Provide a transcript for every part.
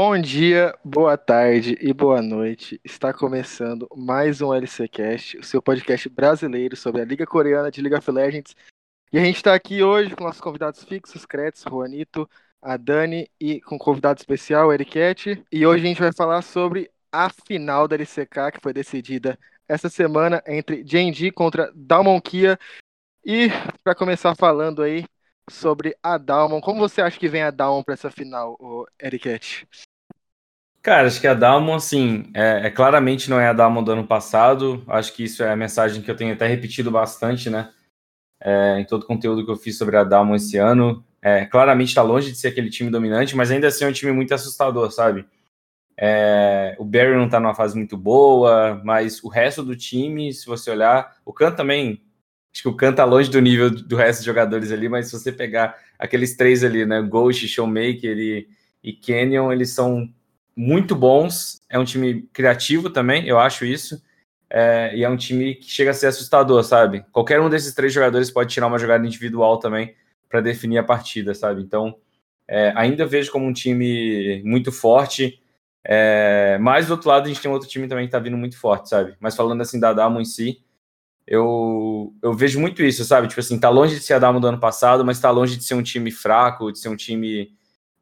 Bom dia, boa tarde e boa noite. Está começando mais um LCcast, o seu podcast brasileiro sobre a Liga Coreana de League of Legends. E a gente está aqui hoje com nossos convidados fixos, Kretz, Juanito, a Dani e com um convidado especial, Eriquete. E hoje a gente vai falar sobre a final da LCK, que foi decidida essa semana entre Genji contra Dalmon Kia. E para começar falando aí, sobre a Dalmon. Como você acha que vem a Dalmon para essa final, Eriquete? Cara, acho que a Dalmon, assim, é, é, claramente não é a Dalmon do ano passado. Acho que isso é a mensagem que eu tenho até repetido bastante, né? É, em todo o conteúdo que eu fiz sobre a Dalmon esse ano. É, claramente está longe de ser aquele time dominante, mas ainda assim é um time muito assustador, sabe? É, o Barry não está numa fase muito boa, mas o resto do time, se você olhar, o Khan também Acho que o Khan tá longe do nível do resto dos jogadores ali, mas se você pegar aqueles três ali, né? Ghost, Showmaker e, e Canyon, eles são muito bons. É um time criativo também, eu acho isso. É, e é um time que chega a ser assustador, sabe? Qualquer um desses três jogadores pode tirar uma jogada individual também para definir a partida, sabe? Então, é, ainda vejo como um time muito forte. É, mas do outro lado, a gente tem outro time também que tá vindo muito forte, sabe? Mas falando assim da Damo em si, eu, eu vejo muito isso, sabe? Tipo assim, tá longe de ser a Dalmo do ano passado, mas tá longe de ser um time fraco, de ser um time,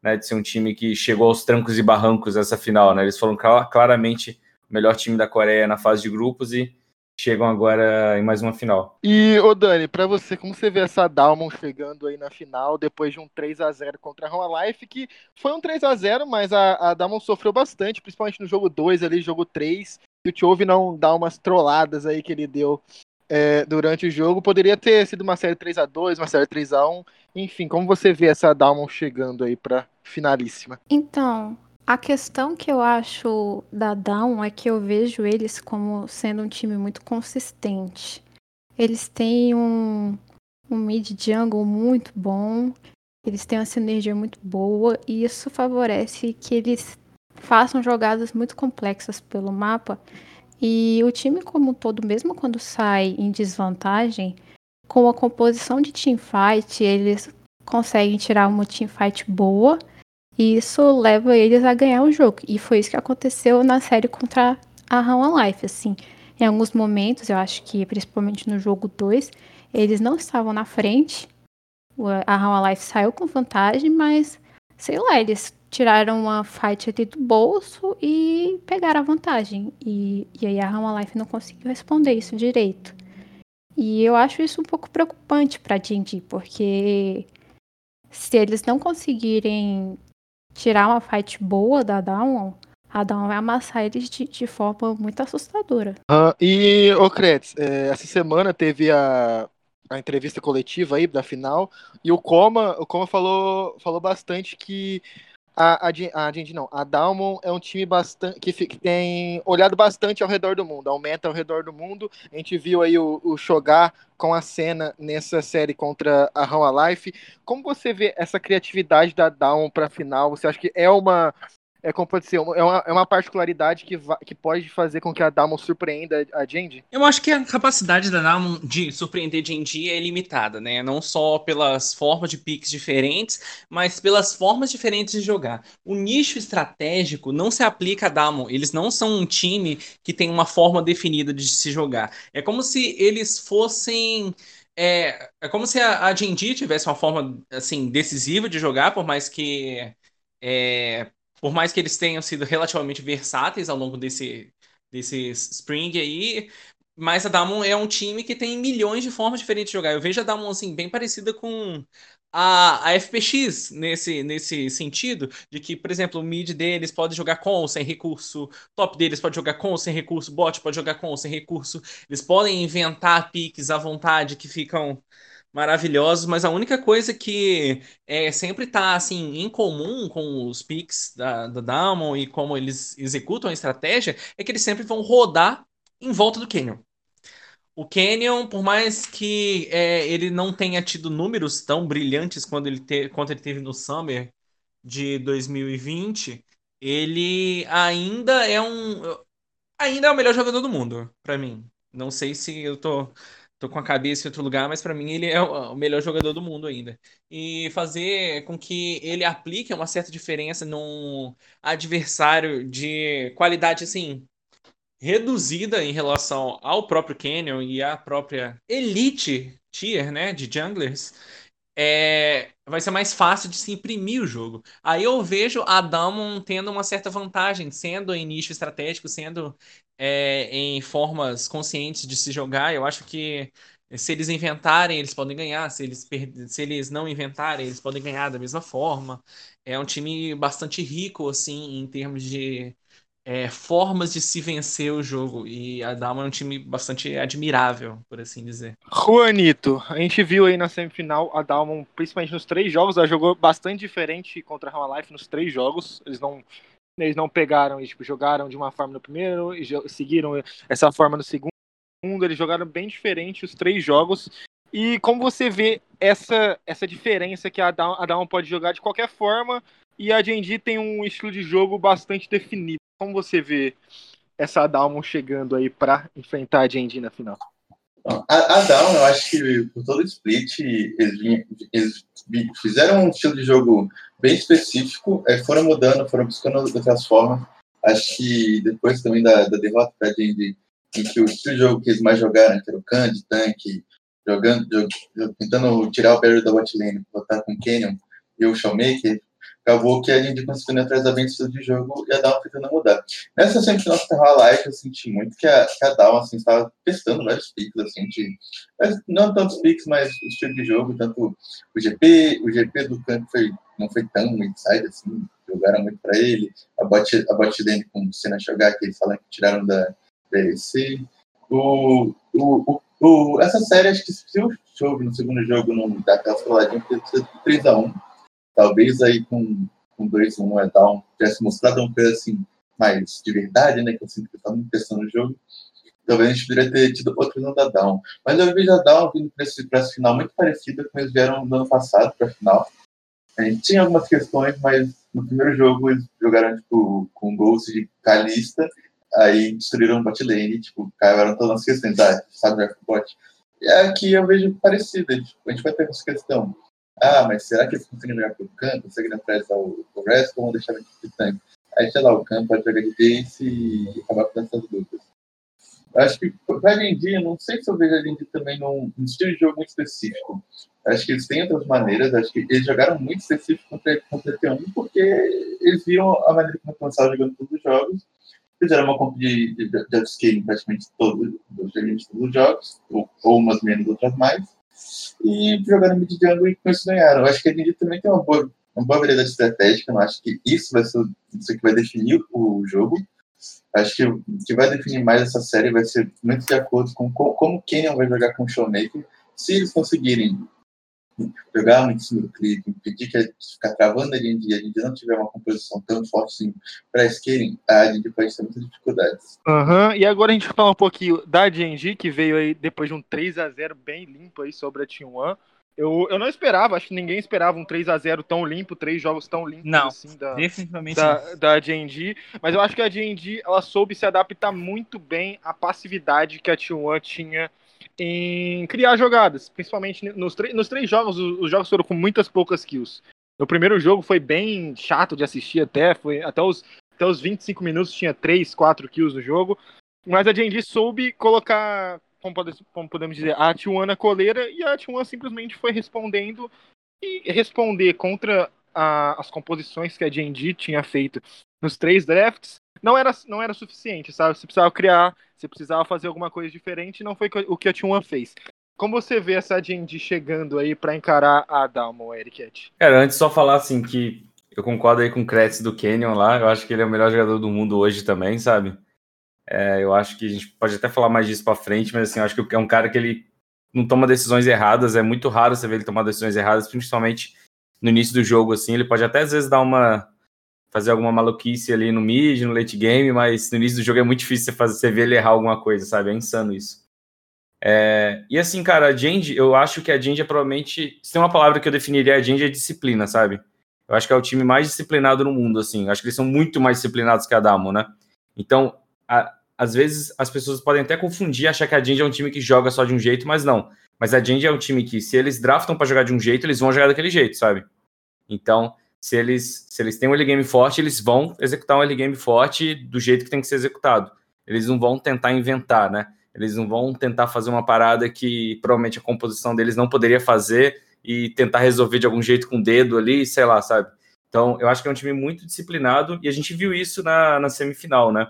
né, de ser um time que chegou aos trancos e barrancos essa final, né? Eles foram claramente o melhor time da Coreia na fase de grupos e chegam agora em mais uma final. E, ô Dani, para você, como você vê essa Dalmon chegando aí na final depois de um 3 a 0 contra a Roma Life, que foi um 3 a 0 mas a, a Dalmon sofreu bastante, principalmente no jogo 2 ali, jogo 3, e o Tchove não dá umas trolladas aí que ele deu é, durante o jogo. Poderia ter sido uma série 3 a 2 uma série 3 a 1 Enfim, como você vê essa Dalmon chegando aí pra finalíssima? Então, a questão que eu acho da Down é que eu vejo eles como sendo um time muito consistente. Eles têm um, um mid jungle muito bom, eles têm uma sinergia muito boa e isso favorece que eles façam jogadas muito complexas pelo mapa e o time como um todo, mesmo quando sai em desvantagem, com a composição de teamfight, eles conseguem tirar uma teamfight boa e isso leva eles a ganhar o jogo. E foi isso que aconteceu na série contra a Rama Life, assim. Em alguns momentos, eu acho que principalmente no jogo 2, eles não estavam na frente. A Rama Life saiu com vantagem, mas sei lá, eles tiraram uma fight ali do bolso e pegaram a vantagem. E, e aí a Rama Life não conseguiu responder isso direito. E eu acho isso um pouco preocupante para Jinji, porque se eles não conseguirem tirar uma fight boa da Dawn, a Dawn vai amassar eles de, de forma muito assustadora. E, ô Kretz, é, essa semana teve a, a entrevista coletiva aí da final, e o Coma, o Coma falou, falou bastante que a, a, a gente não, a Dalmon é um time bastante que, que, tem olhado bastante ao redor do mundo, aumenta ao redor do mundo. A gente viu aí o, o Shogar com a cena nessa série contra a How Life. Como você vê essa criatividade da Dalmon para final? Você acha que é uma é como pode ser, é uma, é uma particularidade que, que pode fazer com que a Damon surpreenda a Genji? Eu acho que a capacidade da Damon de surpreender Genji é limitada, né? Não só pelas formas de picks diferentes, mas pelas formas diferentes de jogar. O nicho estratégico não se aplica a Damon. Eles não são um time que tem uma forma definida de se jogar. É como se eles fossem. É, é como se a, a tivesse uma forma assim decisiva de jogar, por mais que é, por mais que eles tenham sido relativamente versáteis ao longo desse, desse Spring aí, mas a Damon é um time que tem milhões de formas diferentes de jogar. Eu vejo a Damon assim, bem parecida com a, a FPX nesse, nesse sentido, de que, por exemplo, o mid deles pode jogar com ou sem recurso, top deles pode jogar com ou sem recurso, bot pode jogar com ou sem recurso. Eles podem inventar piques à vontade que ficam maravilhosos, mas a única coisa que é, sempre está assim, em comum com os picks da, da Damon e como eles executam a estratégia é que eles sempre vão rodar em volta do Canyon. O Canyon, por mais que é, ele não tenha tido números tão brilhantes quando ele te, quanto ele teve no Summer de 2020, ele ainda é um ainda é o melhor jogador do mundo, para mim. Não sei se eu tô tô com a cabeça em outro lugar, mas para mim ele é o melhor jogador do mundo ainda. E fazer com que ele aplique uma certa diferença num adversário de qualidade assim reduzida em relação ao próprio Canyon e à própria elite tier, né, de junglers, é, vai ser mais fácil de se imprimir o jogo. Aí eu vejo a Damon tendo uma certa vantagem, sendo em nicho estratégico, sendo é, em formas conscientes de se jogar. Eu acho que se eles inventarem, eles podem ganhar. Se eles, se eles não inventarem, eles podem ganhar da mesma forma. É um time bastante rico, assim, em termos de é, formas de se vencer o jogo. E a Dalma é um time bastante admirável, por assim dizer. Juanito, a gente viu aí na semifinal a Dalma, principalmente nos três jogos, ela jogou bastante diferente contra a Life nos três jogos. Eles não. Eles não pegaram e tipo, jogaram de uma forma no primeiro e seguiram essa forma no segundo. Eles jogaram bem diferente os três jogos. E como você vê essa, essa diferença que a Down, a Down pode jogar de qualquer forma e a D&D tem um estilo de jogo bastante definido. Como você vê essa Dalmon chegando aí para enfrentar a D&D na final? A, a eu acho que por todo o split, eles, eles, fizeram um estilo de jogo bem específico, é, foram mudando, foram buscando outras formas. Acho que depois também da, da derrota para a D&D, em que o estilo de jogo que eles mais jogaram, que era o Candy, tanque, jogando, jog, tentando tirar o barrier da botlane, botar com o Canyon e o Showmaker, acabou que a gente conseguiu atrás da ventura de jogo e a Down tentando mudar. Nessa semifinal que tava live, eu senti muito que a, que a assim, estava testando vários picks, assim, de, não tantos picks, mas o estilo de jogo, tanto o GP, o GP do campo foi, não foi tão inside, assim, jogaram muito para ele, a bot, a bot lane com o Senna jogar, que eles falam que tiraram da BC, o, o, o, o, essa série, acho que se o jogo no segundo jogo não dá aquela faladinha, porque precisa de 3x1, talvez aí com, com 2 1 é down tivesse mostrado uma coisa assim mais de verdade, né? Que eu sinto que estava muito pensando no jogo. Talvez a gente poderia ter tido outra visão da Down. Mas eu vejo a Down vindo para essa final muito parecida com eles vieram no ano passado para a final. A gente tinha algumas questões, mas no primeiro jogo eles jogaram tipo, com Ghost de Calista, aí destruíram o bot lane, tipo, caiu todas as questões, ah, sabe o bot. E aqui eu vejo parecido, a gente vai ter essa questão ah, mas será que eles conseguem jogar pelo campo? Conseguem atrás o, o resto ou vão deixar ele de tanque? Aí, sei lá, o campo pode jogar de base e acabar com essas dúvidas. Acho que para a dia, não sei se eu vejo a Lindy também num, num, estilo de jogo muito específico. Acho que eles têm outras maneiras, acho que eles jogaram muito específico contra, contra T1 porque eles viram a maneira como começaram jogando todos os jogos, fizeram uma compra de, de, praticamente todos, dos todos os jogos, ou, ou umas menos, outras mais e jogaram mid jungle e com isso ganharam. Eu acho que a ND também tem uma boa, uma boa variedade estratégica, eu acho que isso vai ser isso que vai definir o jogo. Acho que o que vai definir mais essa série vai ser muito de acordo com como o Kenyon vai jogar com o Showmaker. Se eles conseguirem jogar muito em cima do clipe, impedir que a gente ficar travando a gente e a gente não tiver uma composição tão forte assim para skating, a gente pode ter muitas dificuldades. Uhum. E agora a gente fala um pouquinho da GNG, que veio aí depois de um 3 a 0 bem limpo aí sobre a Team One. Eu, eu não esperava, acho que ninguém esperava um 3 a 0 tão limpo, três jogos tão limpos não, assim da, definitivamente da, da GNG. Mas eu acho que a GNG ela soube se adaptar muito bem à passividade que a T1 tinha em criar jogadas, principalmente nos, nos três jogos, os, os, jogos foram com muitas poucas kills. No primeiro jogo foi bem chato de assistir até, foi até os, até os 25 minutos tinha 3, 4 kills no jogo, mas a Genji soube colocar, como, pode, como podemos dizer, a T1 na coleira e a T1 simplesmente foi respondendo e responder contra a, as composições que a Genji tinha feito nos três drafts não era, não era suficiente, sabe? Você precisava criar, você precisava fazer alguma coisa diferente, não foi o que a T1 fez. Como você vê essa D&D chegando aí para encarar a Dalmo, Eric? Cara, antes só falar assim que eu concordo aí com o Kretz do Canyon lá, eu acho que ele é o melhor jogador do mundo hoje também, sabe? É, eu acho que a gente pode até falar mais disso para frente, mas assim, eu acho que é um cara que ele não toma decisões erradas, é muito raro você ver ele tomar decisões erradas, principalmente no início do jogo, assim, ele pode até às vezes dar uma fazer alguma maluquice ali no mid, no late game, mas no início do jogo é muito difícil você, fazer, você ver ele errar alguma coisa, sabe? É insano isso. É, e assim, cara, a Genji, eu acho que a Genji é provavelmente. Se tem uma palavra que eu definiria a Genji é disciplina, sabe? Eu acho que é o time mais disciplinado no mundo, assim. Eu acho que eles são muito mais disciplinados que a Damo, né? Então, a, às vezes as pessoas podem até confundir, achar que a Jinja é um time que joga só de um jeito, mas não. Mas a Jinja é um time que, se eles draftam para jogar de um jeito, eles vão jogar daquele jeito, sabe? Então, se eles, se eles têm um early game forte, eles vão executar um early game forte do jeito que tem que ser executado. Eles não vão tentar inventar, né? Eles não vão tentar fazer uma parada que provavelmente a composição deles não poderia fazer e tentar resolver de algum jeito com o dedo ali, sei lá, sabe? Então, eu acho que é um time muito disciplinado e a gente viu isso na, na semifinal, né?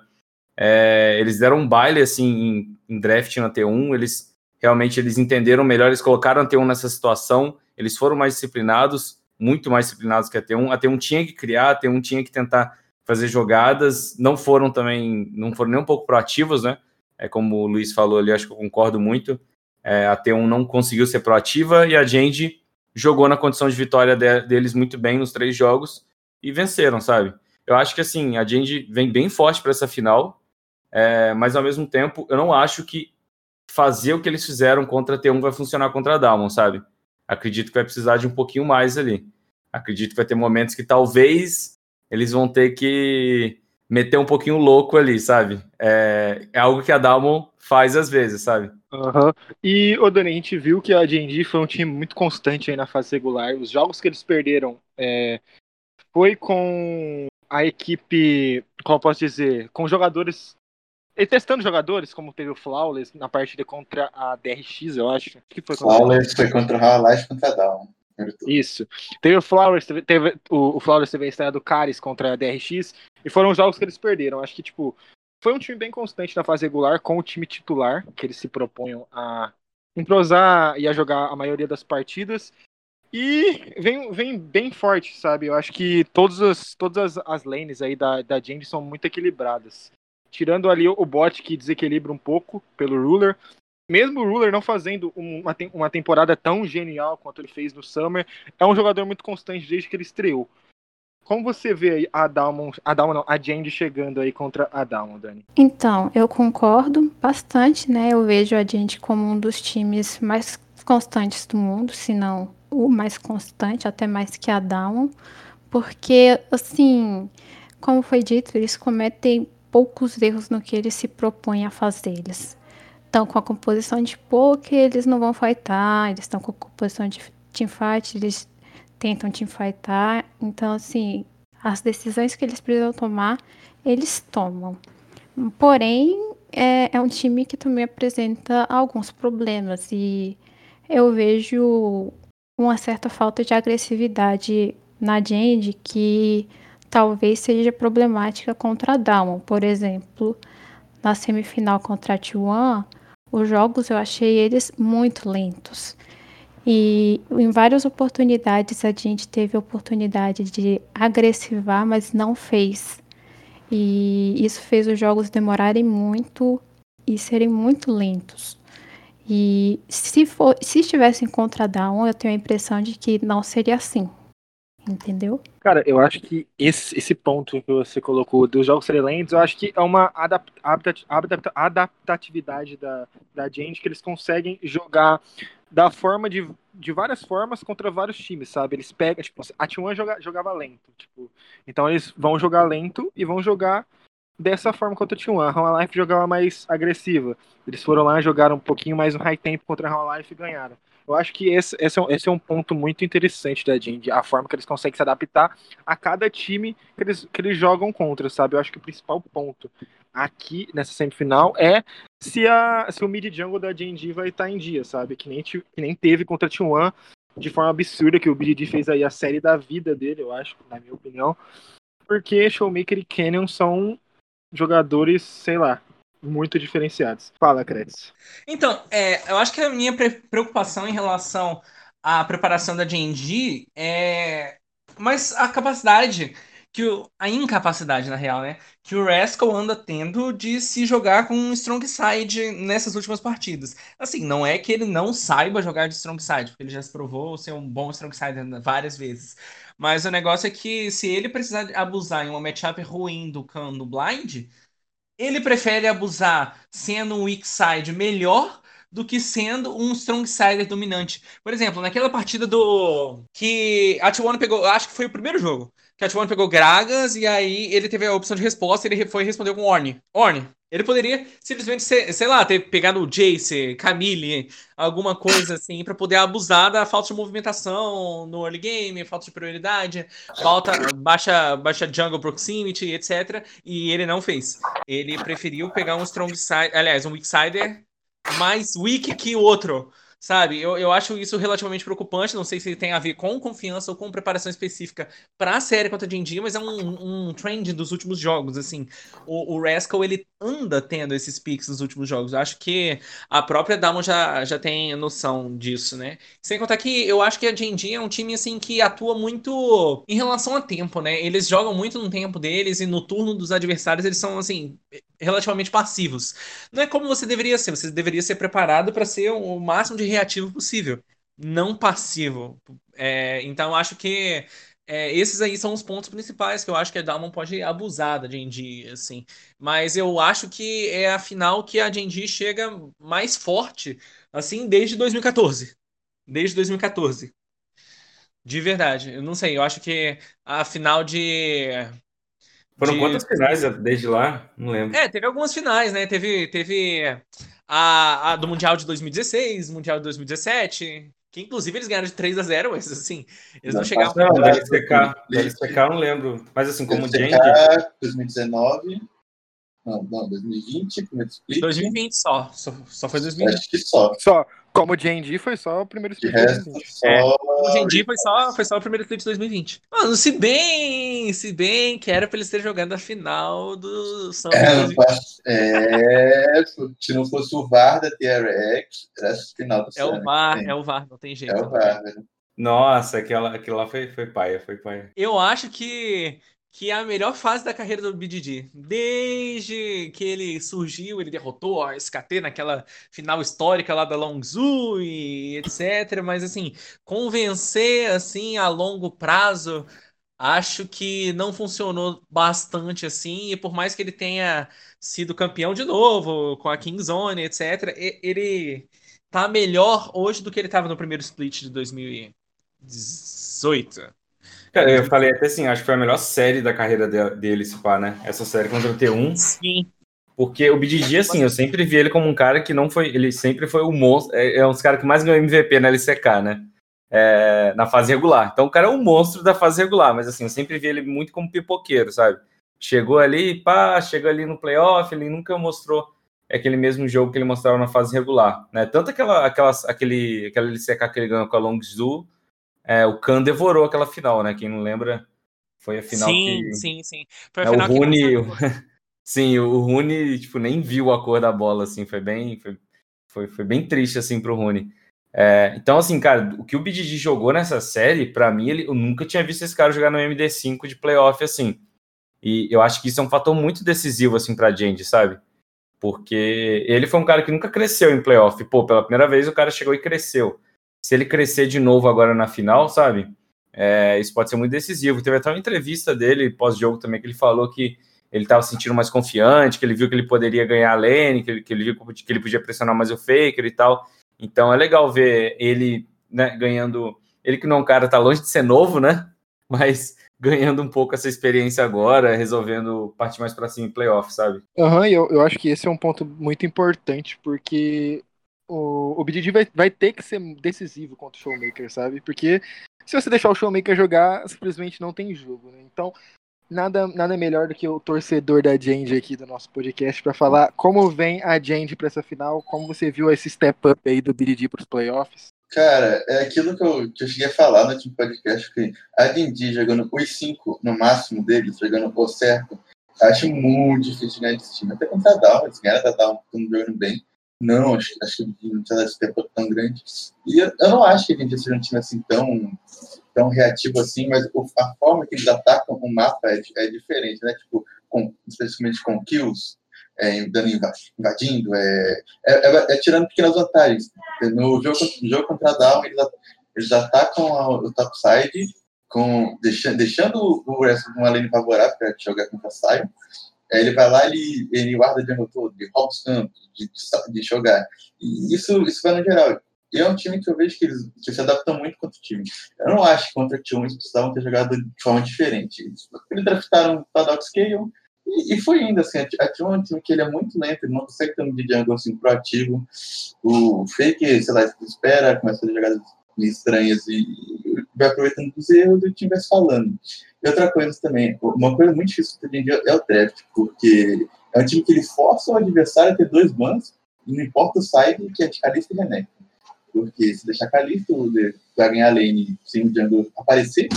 É, eles deram um baile assim em, em draft na T1, eles realmente eles entenderam melhor, eles colocaram a T1 nessa situação, eles foram mais disciplinados, muito mais disciplinados que a T1. A T1 tinha que criar, a T1 tinha que tentar fazer jogadas, não foram também, não foram nem um pouco proativos, né? É como o Luiz falou ali, acho que eu concordo muito. É, a T1 não conseguiu ser proativa e a Gente jogou na condição de vitória de, deles muito bem nos três jogos e venceram, sabe? Eu acho que assim, a Gente vem bem forte para essa final, é, mas ao mesmo tempo eu não acho que fazer o que eles fizeram contra a T1 vai funcionar contra a Dalmon, sabe? Acredito que vai precisar de um pouquinho mais ali. Acredito que vai ter momentos que talvez eles vão ter que meter um pouquinho louco ali, sabe? É, é algo que a Dalmon faz às vezes, sabe? Uhum. E, o Dani, a gente viu que a D&D foi um time muito constante aí na fase regular. Os jogos que eles perderam é, foi com a equipe, como eu posso dizer, com jogadores e testando jogadores, como teve o Flawless na partida contra a DRX, eu acho. que foi Flawless foi contra o Half-Life contra a Down. Isso. Teve o Flowers, teve, teve o, o Flowers teve a estreia do Caris contra a DRX, e foram os jogos que eles perderam. Acho que, tipo, foi um time bem constante na fase regular, com o time titular, que eles se propunham a entrosar e a jogar a maioria das partidas. E vem, vem bem forte, sabe? Eu acho que todas as, todas as, as lanes aí da, da Jane são muito equilibradas. Tirando ali o bot que desequilibra um pouco pelo Ruler, mesmo o Ruler não fazendo uma, uma temporada tão genial quanto ele fez no Summer, é um jogador muito constante desde que ele estreou. Como você vê a Dalmon, a Dalmon não, a Jandy chegando aí contra a Dalmon, Dani? Então, eu concordo bastante, né? Eu vejo a Jandy como um dos times mais constantes do mundo, se não o mais constante, até mais que a Dalmon, porque, assim, como foi dito, eles cometem poucos erros no que eles se propõem a fazer. Eles estão com a composição de poker, eles não vão fightar, eles estão com a composição de teamfight, eles tentam teamfightar. Então, assim, as decisões que eles precisam tomar, eles tomam. Porém, é, é um time que também apresenta alguns problemas e eu vejo uma certa falta de agressividade na Jend que talvez seja problemática contra a Dalmon. Por exemplo, na semifinal contra a T1, os jogos eu achei eles muito lentos. E em várias oportunidades a gente teve a oportunidade de agressivar, mas não fez. E isso fez os jogos demorarem muito e serem muito lentos. E se, for, se estivessem contra Down, eu tenho a impressão de que não seria assim. Entendeu? Cara, eu acho que esse, esse ponto que você colocou dos jogos serem lentos, eu acho que é uma adap, adap, adaptatividade da, da gente que eles conseguem jogar da forma de, de várias formas contra vários times, sabe? Eles pegam, tipo, a T1 joga, jogava lento, tipo, então eles vão jogar lento e vão jogar dessa forma contra a T1. A Rama Life jogava mais agressiva. Eles foram lá, jogaram um pouquinho mais no high tempo contra a Rama Life e ganharam. Eu acho que esse, esse, é, um, esse é um ponto muito interessante da Jindy, a forma que eles conseguem se adaptar a cada time que eles, que eles jogam contra, sabe? Eu acho que o principal ponto aqui nessa semifinal é se, a, se o mid jungle da Jindy vai estar em dia, sabe? Que nem, que nem teve contra a T1 de forma absurda, que o BDD fez aí a série da vida dele, eu acho, na minha opinião. Porque Showmaker e Canyon são jogadores, sei lá, muito diferenciados. Fala, Kretz. Então, é, eu acho que a minha preocupação em relação à preparação da D&D é mas a capacidade que o, a incapacidade na real, né, que o Rascal anda tendo de se jogar com um strong side nessas últimas partidas. Assim, não é que ele não saiba jogar de strong side, porque ele já se provou ser um bom strong side várias vezes. Mas o negócio é que se ele precisar abusar em uma matchup ruim do Khan no blind, ele prefere abusar sendo um weak side melhor do que sendo um strong side dominante. Por exemplo, naquela partida do que a T1 pegou, acho que foi o primeiro jogo, que a T1 pegou Gragas e aí ele teve a opção de resposta, ele foi respondeu com Orne. Orne, Ele poderia simplesmente, ser, sei lá, ter pegado o Jace, Camille, alguma coisa assim, para poder abusar da falta de movimentação no early game, falta de prioridade, falta baixa, baixa jungle proximity, etc. E ele não fez. Ele preferiu pegar um strong side, aliás, um weak sider mais weak que outro. Sabe, eu, eu acho isso relativamente preocupante. Não sei se tem a ver com confiança ou com preparação específica para a série contra a D&D, mas é um, um trend dos últimos jogos. Assim, o, o Rascal ele anda tendo esses picks nos últimos jogos. Eu acho que a própria Damon já, já tem noção disso, né? Sem contar que eu acho que a D&D é um time assim que atua muito em relação a tempo, né? Eles jogam muito no tempo deles e no turno dos adversários eles são assim relativamente passivos. Não é como você deveria ser, você deveria ser preparado para ser o máximo de reativo possível, não passivo. É, então, acho que é, esses aí são os pontos principais que eu acho que a Dalmon pode abusar da D&D, assim. Mas eu acho que é a final que a D&D chega mais forte, assim, desde 2014. Desde 2014. De verdade. Eu não sei, eu acho que a final de foram de... quantas finais desde lá? Não lembro. É, teve algumas finais, né? Teve, teve a, a do Mundial de 2016, Mundial de 2017, que inclusive eles ganharam de 3 a 0 mas assim, eles não, não chegaram. Não, da LCK, da LCK eu não lembro. Mas assim, como LCK, gente. 2019. Não, não, 2020, primeiro split. 2020 só. Só, só foi 2020. Acho que só. Só. Como o D&D foi só o primeiro split de resto, só... É, o foi só, foi só o primeiro split de 2020. Mano, se bem, se bem que era pra eles terem jogado a final do São é, é, se não fosse o VAR da TRX, era a final do É o VAR, é o VAR, não tem jeito. É o VAR, velho. Nossa, aquela, aquilo lá foi, foi paia, foi paia. Eu acho que que é a melhor fase da carreira do BDD. Desde que ele surgiu, ele derrotou a SKT naquela final histórica lá da Longzhu e etc. Mas assim, convencer assim a longo prazo, acho que não funcionou bastante assim. E por mais que ele tenha sido campeão de novo com a Kingzone, etc., ele tá melhor hoje do que ele estava no primeiro split de 2018. Cara, eu falei até assim, acho que foi a melhor série da carreira dele, se pá, né? Essa série contra o T1. Sim. Porque o BDG, assim, eu sempre vi ele como um cara que não foi. Ele sempre foi o monstro. É, é um dos caras que mais ganhou MVP na LCK, né? É, na fase regular. Então o cara é um monstro da fase regular, mas assim, eu sempre vi ele muito como pipoqueiro, sabe? Chegou ali, pá, chegou ali no playoff, ele nunca mostrou aquele mesmo jogo que ele mostrava na fase regular, né? Tanto aquela, aquela, aquele, aquela LCK que ele ganhou com a Longzhu, é, o Khan devorou aquela final, né? Quem não lembra, foi a final sim, que... Sim, sim, é, o Rune... Sim, o Rune, tipo, nem viu a cor da bola, assim, foi bem... Foi, foi, foi bem triste, assim, pro Rune. É, então, assim, cara, o que o BDG jogou nessa série, para mim, ele, eu nunca tinha visto esse cara jogar no MD5 de playoff, assim. E eu acho que isso é um fator muito decisivo, assim, pra gente, sabe? Porque ele foi um cara que nunca cresceu em playoff. Pô, pela primeira vez o cara chegou e cresceu se ele crescer de novo agora na final, sabe? É, isso pode ser muito decisivo. Teve até uma entrevista dele pós-jogo também que ele falou que ele estava se sentindo mais confiante, que ele viu que ele poderia ganhar a lane, que ele, que ele viu que ele podia pressionar mais o Faker e tal. Então é legal ver ele né, ganhando. Ele que não é um cara, tá longe de ser novo, né? Mas ganhando um pouco essa experiência agora, resolvendo partir mais para cima em playoff, sabe? Aham, uhum, eu, eu acho que esse é um ponto muito importante, porque o, o vai, vai ter que ser decisivo contra o Showmaker, sabe? Porque se você deixar o Showmaker jogar, simplesmente não tem jogo, né? Então, nada, nada melhor do que o torcedor da Jandy aqui do nosso podcast para falar como vem a Jandy para essa final, como você viu esse step up aí do BDD para os playoffs. Cara, é aquilo que eu, que eu cheguei a falar no último podcast, que a D&D jogando os 5 no máximo deles, jogando o certo, acho muito difícil ganhar esse time. Até contra a Down, eles ganharam a Down, jogando bem, não, acho, acho que não tinha esse tempo tão grande. E eu, eu, não acho que a gente seja um time assim tão, tão reativo assim, mas a forma que eles atacam o mapa é, é diferente, né? Tipo, com, especificamente com kills, é, dando invadindo, é, é, é, é, tirando pequenas vantagens. No jogo, no jogo contra a Down, eles, eles atacam o topside, deixando, deixando o resto de uma lane favorável para jogar contra a Sion, ele vai lá, ele, ele guarda de ano todo, rouba os campos, de, de, jogar. E isso, isso vai no geral. E é um time que eu vejo que eles que se adaptam muito contra o time. Eu não acho que contra o T1 eles precisavam ter jogado de forma diferente. Eles, draftaram o Paddock Scale, E, e foi indo, assim, a T1 é um time que ele é muito lento, ele não consegue ter um de jungle assim, proativo. O Fake, sei lá, espera, começa a fazer jogadas estranhas e vai aproveitando os erros e o falando. E outra coisa também, uma coisa muito difícil hoje em dia é o draft, porque é um time que ele força o adversário a ter dois bans, e não importa o side, que é de Calista e Renekton. Porque se deixar Calista, vai ganhar a lane sem o jungle aparecer,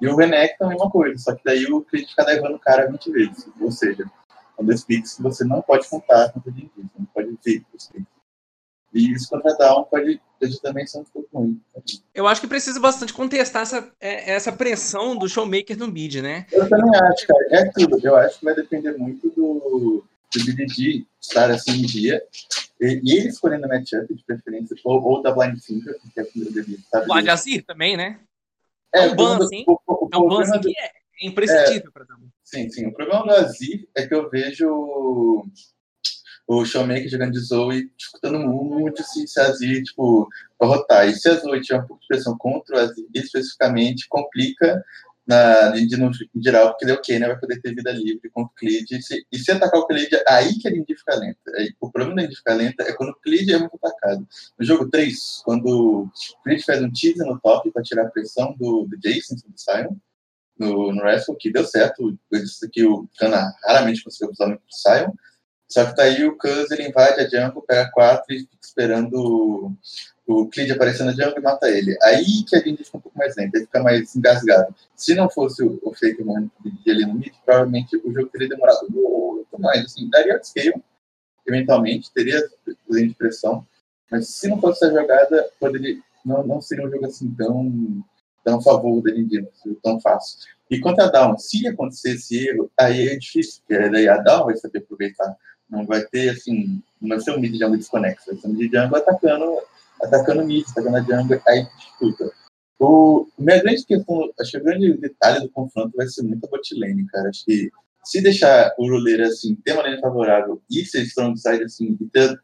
e o Renekton é a mesma coisa, só que daí o Creed fica levando o cara 20 vezes. Ou seja, são dois picks que você não pode contar contra o você não pode ver os picks. E isso contra Down pode, também ser um pouco ruim. Eu acho que precisa bastante contestar essa, é, essa pressão do showmaker no mid, né? Eu também acho, cara. É tudo. Eu acho que vai depender muito do, do BDG estar assim em dia. E, e ele escolhendo a matchup de preferência, ou, ou da Blind Finger, que é a primeira dele. Blind Azir também, né? É, é um ban, assim. O, o, é um ban, assim, que é imprescindível é, para Damu. Sim, sim. O problema do Azir é que eu vejo o Showmaker jogando de Zoe, disputando muito se, a Azir, tipo, derrotar. E se a Zoe tiver um pouco de pressão contra o Azir, especificamente, complica na, de, no geral, porque ele é ok, né? Vai poder ter vida livre com o Clid. E se, e se atacar o Clid, aí que a Lindy fica lenta. Aí, o problema da Lindy ficar lenta é quando o Clid é muito atacado. No jogo 3, quando o Clid faz um teaser no top para tirar a pressão do, do Jason, do Sion, no, no Wrestle, que deu certo. Aqui o Kana raramente conseguiu usar muito do Sion. Só que tá aí o Cuz, ele invade a jungle, pega 4 e fica esperando o Clid aparecer na jungle e mata ele. Aí que a gente fica um pouco mais lento, ele fica mais engasgado. Se não fosse o, o Fake morrendo ali no mid, provavelmente o jogo teria demorado muito mais. Assim, daria upscale, eventualmente, teria linha de pressão, mas se não fosse essa jogada, poderia, não, não seria um jogo assim tão, tão favor da Nintendo, tão fácil. E quanto a Down, se acontecer esse erro, aí é difícil, porque daí a Down vai saber aproveitar. Não vai ter, assim, não vai ser um mid jungle desconexo, vai ser um mid jungle atacando atacando mid, atacando a jungle, aí disputa. O, minha grande questão, acho que o grande detalhe do confronto vai ser muito a botlane, cara. Acho que se deixar o Ruleiro assim, ter uma lane favorável e ser strong side assim, e ter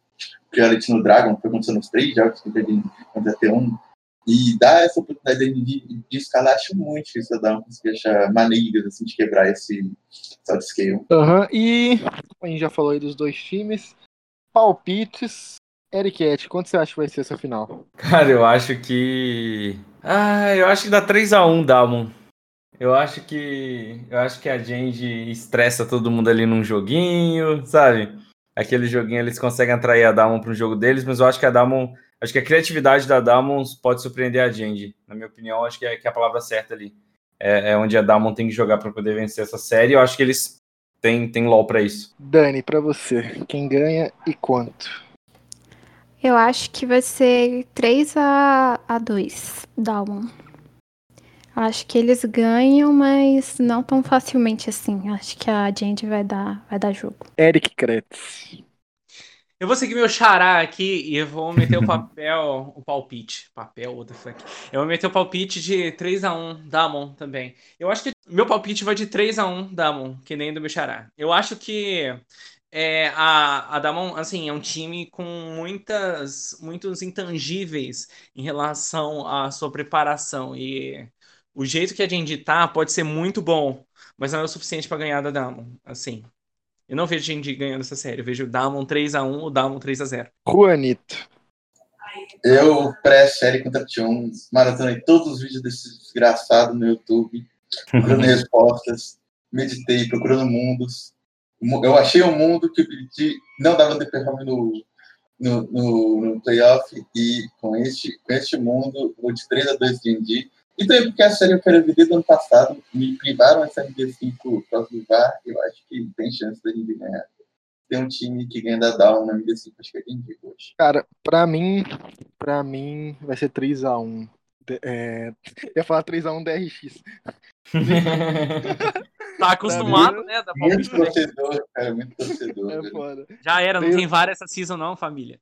priority no Dragon, foi acontecendo nos três jogos que teve contra T1, e dar essa oportunidade de, de, de escalar, acho muito difícil dar conseguir achar maneiras assim, de quebrar esse side scale. Uhum, e a gente já falou aí dos dois times. Palpites Eric, quanto você acha que vai ser essa final? Cara, eu acho que. Ah, eu acho que dá 3x1, Damon. Eu acho que. Eu acho que a gente estressa todo mundo ali num joguinho, sabe? Aquele joguinho eles conseguem atrair a Damon para um jogo deles, mas eu acho que a Damon. Acho que a criatividade da Damon pode surpreender a Jandy. Na minha opinião, acho que é, que é a palavra certa ali. É, é onde a Damon tem que jogar para poder vencer essa série. Eu acho que eles têm, têm LOL para isso. Dani, para você, quem ganha e quanto? Eu acho que vai ser 3 a, a 2 Dalmon. Acho que eles ganham, mas não tão facilmente assim. Acho que a gente vai dar, vai dar jogo. Eric Kretz. Eu vou seguir meu xará aqui e eu vou meter o papel, o palpite. Papel, what the fuck. Eu vou meter o palpite de 3 a 1 Damon também. Eu acho que meu palpite vai de 3 a 1 Damon, que nem do meu xará. Eu acho que é, a, a Damon, assim, é um time com muitas, muitos intangíveis em relação à sua preparação. E o jeito que a gente tá pode ser muito bom, mas não é o suficiente para ganhar da Damon. Assim, eu não vejo a gente ganhando essa série. Eu vejo o Damon 3x1 ou Damon 3x0. Juanito. Eu, pré-série contra Tion, maratonei todos os vídeos desse desgraçado no YouTube, procurando respostas, meditei, procurando mundos eu achei um mundo que não dava de performance no, no, no, no, playoff e com este, com este mundo, vou de 3 a 2 D&D. E também porque a série foi do ano passado, me privaram essa MD5 próximo VAR, eu acho que tem chance da gente ganhar. Tem um time que ganha da Down na MD5, acho que é D&D hoje. Cara, pra mim, pra mim vai ser 3x1. É, ia falar 3x1 DRX. tá acostumado, né? Da muito torcedor, cara, muito torcedor. É foda. Já era, não tem VAR essa season, não, família.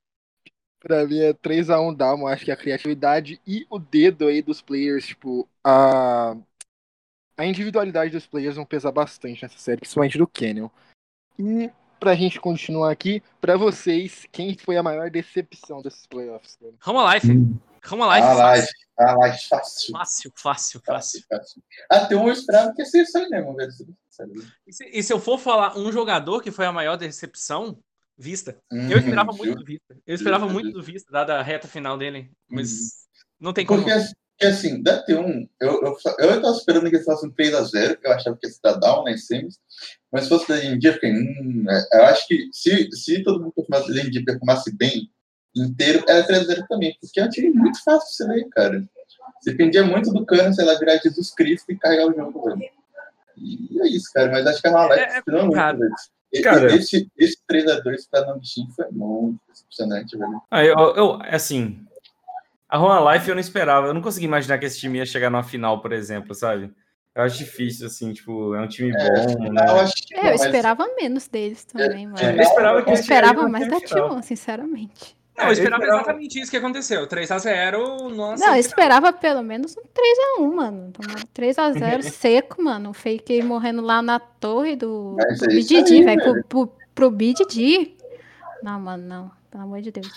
Pra mim é 3x1 Dalmo, acho que a criatividade e o dedo aí dos players, tipo, a, a individualidade dos players vão pesar bastante nessa série, principalmente do Canyon. E pra gente continuar aqui, pra vocês, quem foi a maior decepção desses playoffs? Life. Hum. Calma lá, Ah, lá, fácil, ah, lá, fácil. fácil, fácil, fácil. fácil. Até um eu esperava que ia ser isso aí mesmo, velho. E se, e se eu for falar um jogador que foi a maior decepção, Vista. Eu esperava justo. muito do Vista. Eu esperava muito do Vista, dada a reta final dele. Mas Uhum. não tem como. Porque, assim, da T1, eu, eu, eu, tava esperando que eles fossem 3x0, que eu achava que ia da Down, né, em semis. Mas se fosse da India, eu fiquei, hum, é, eu acho que se, se todo mundo performasse, da India performasse bem, inteiro, era 3x0 também, porque é um time muito fácil de ler, cara. Dependia muito do cano, sei lá, virar Jesus Cristo e carregar o jogo, velho. E é isso, cara, mas acho que a Malek É- é esperou muito, velho. E- Cara. Esse, esse 3x2 pra Nambichin foi muito decepcionante, velho. Ah, eu, eu, assim, a Roma Life eu não esperava, eu não consegui imaginar que esse time ia chegar numa final, por exemplo, sabe? Eu acho difícil, assim, tipo, é um time bom, né? Eu acho que É, eu não, mas- esperava menos deles também, mano. é, Eu esperava que Eu esperava mais da. T1, sinceramente. Não, É, eu eu esperava esperava- exatamente isso que aconteceu. 3x0, nossa. Não, eu esperava pelo menos um 3x1, mano. Tomar 3x0 seco, mano. O fake morrendo lá na torre do, Mas do é BDD, velho. Pro, pro, pro BDD. Não, mano, não. Pelo amor de Deus.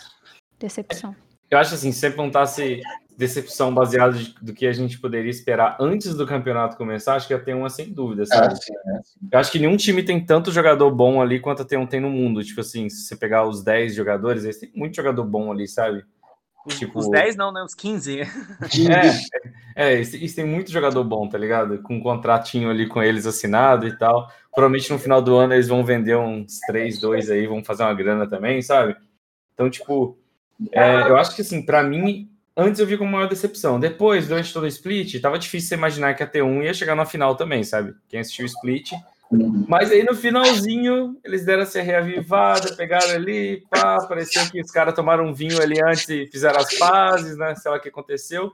Decepção. Eu acho assim, se você perguntasse decepção baseada de- do que a gente poderia esperar antes do campeonato começar, acho que ia ter uma sem dúvida, Ah, sabe? sim, né? Eu acho que nenhum time tem tanto jogador bom ali quanto a T1 tem no mundo. Tipo assim, se você pegar os 10 jogadores, eles têm muito jogador bom ali, sabe? Os, tipo- os 10 não, né? Os 15. É, é, eles, eles têm muito jogador bom, tá ligado? Com um contratinho ali com eles assinado e tal. Provavelmente no final do ano eles vão vender uns 3, 2 aí, vão fazer uma grana também, sabe? Então, tipo, é, eu acho que assim, pra mim, antes eu vi como maior decepção. Depois, durante todo o split, tava difícil você imaginar que a T1 ia chegar na final também, sabe? Quem assistiu o split. Mas aí no finalzinho, eles deram essa reavivada, pegaram ali, pá, pareceu que os caras tomaram um vinho ali antes e fizeram as pazes, né? Sei lá o que aconteceu.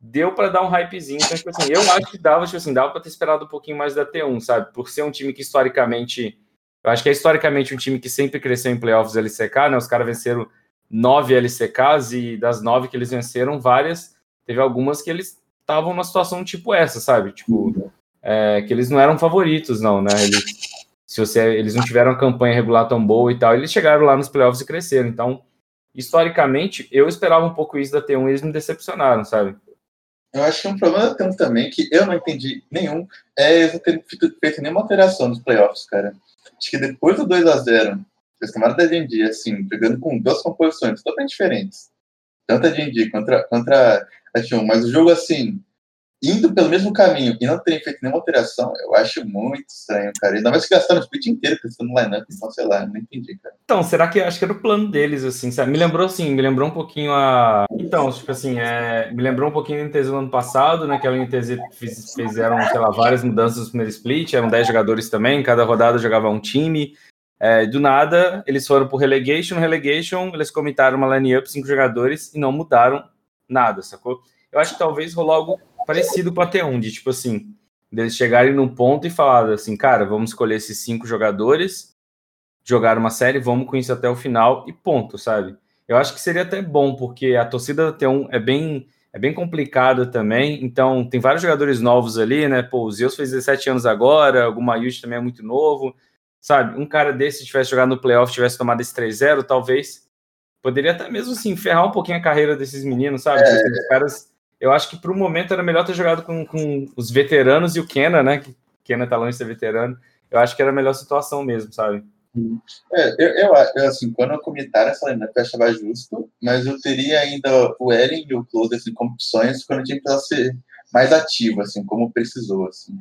Deu pra dar um hypezinho. Então, tipo assim, eu acho que dava, tipo assim, dava pra ter esperado um pouquinho mais da T1, sabe? Por ser um time que historicamente. Eu acho que é historicamente um time que sempre cresceu em playoffs LCK, né? Os caras venceram nove LCKs e das nove que eles venceram, várias, teve algumas que eles estavam numa situação tipo essa, sabe? Tipo, é, que eles não eram favoritos, não, né? Eles, se você, eles não tiveram uma campanha regular tão boa e tal, eles chegaram lá nos playoffs e cresceram. Então, historicamente, eu esperava um pouco isso da T1 e eles me decepcionaram, sabe? Eu acho que um problema da T1 também, que eu não entendi nenhum, é eles não terem feito, nenhuma alteração nos playoffs, cara. Acho que depois do 2x0, eles tomaram da D&D, assim, jogando com duas composições totalmente diferentes. Tanto a D&D contra, contra a T1, mas o jogo, assim, indo pelo mesmo caminho e não terem feito nenhuma alteração, eu acho muito estranho, cara. Ainda mais que gastaram o split inteiro pensando no lineup, então, sei lá, não entendi, cara. Então, será que acho que era o plano deles, assim, sabe? Me lembrou assim, me lembrou um pouquinho a. Então, tipo assim, é... me lembrou um pouquinho a NTZ no ano passado, né? Que a NTZ fiz- fizeram, sei lá, várias mudanças no primeiro split, eram 10 jogadores também, cada rodada jogava um time. É, do nada, eles foram pro relegation, relegation, eles comitaram uma line-up, cinco jogadores, e não mudaram nada, sacou? Eu acho que talvez rolou algo parecido com a T1, de tipo assim, deles chegarem num ponto e falar assim, cara, vamos escolher esses cinco jogadores, jogar uma série, vamos com isso até o final e ponto, sabe? Eu acho que seria até bom, porque a torcida da T1 é bem, é bem complicada também, então tem vários jogadores novos ali, né? Pô, o Zeus fez 17 anos agora, o Gumayushi também é muito novo, sabe? Um cara desse, se tivesse jogado no playoff, tivesse tomado esse 3-0, talvez poderia até mesmo assim ferrar um pouquinho a carreira desses meninos, sabe? Tipo assim, os caras, eu acho que pro momento era melhor ter jogado com, com os veteranos e o Kena, né? Que Kena tá longe de ser veterano. Eu acho que era a melhor situação mesmo, sabe? É, eu, eu, assim, quando eu comentaram essa lineup, eu achava justo, mas eu teria ainda o Eren e o Close, assim, como opções, quando a gente precisava ser mais ativo, assim, como precisou, assim.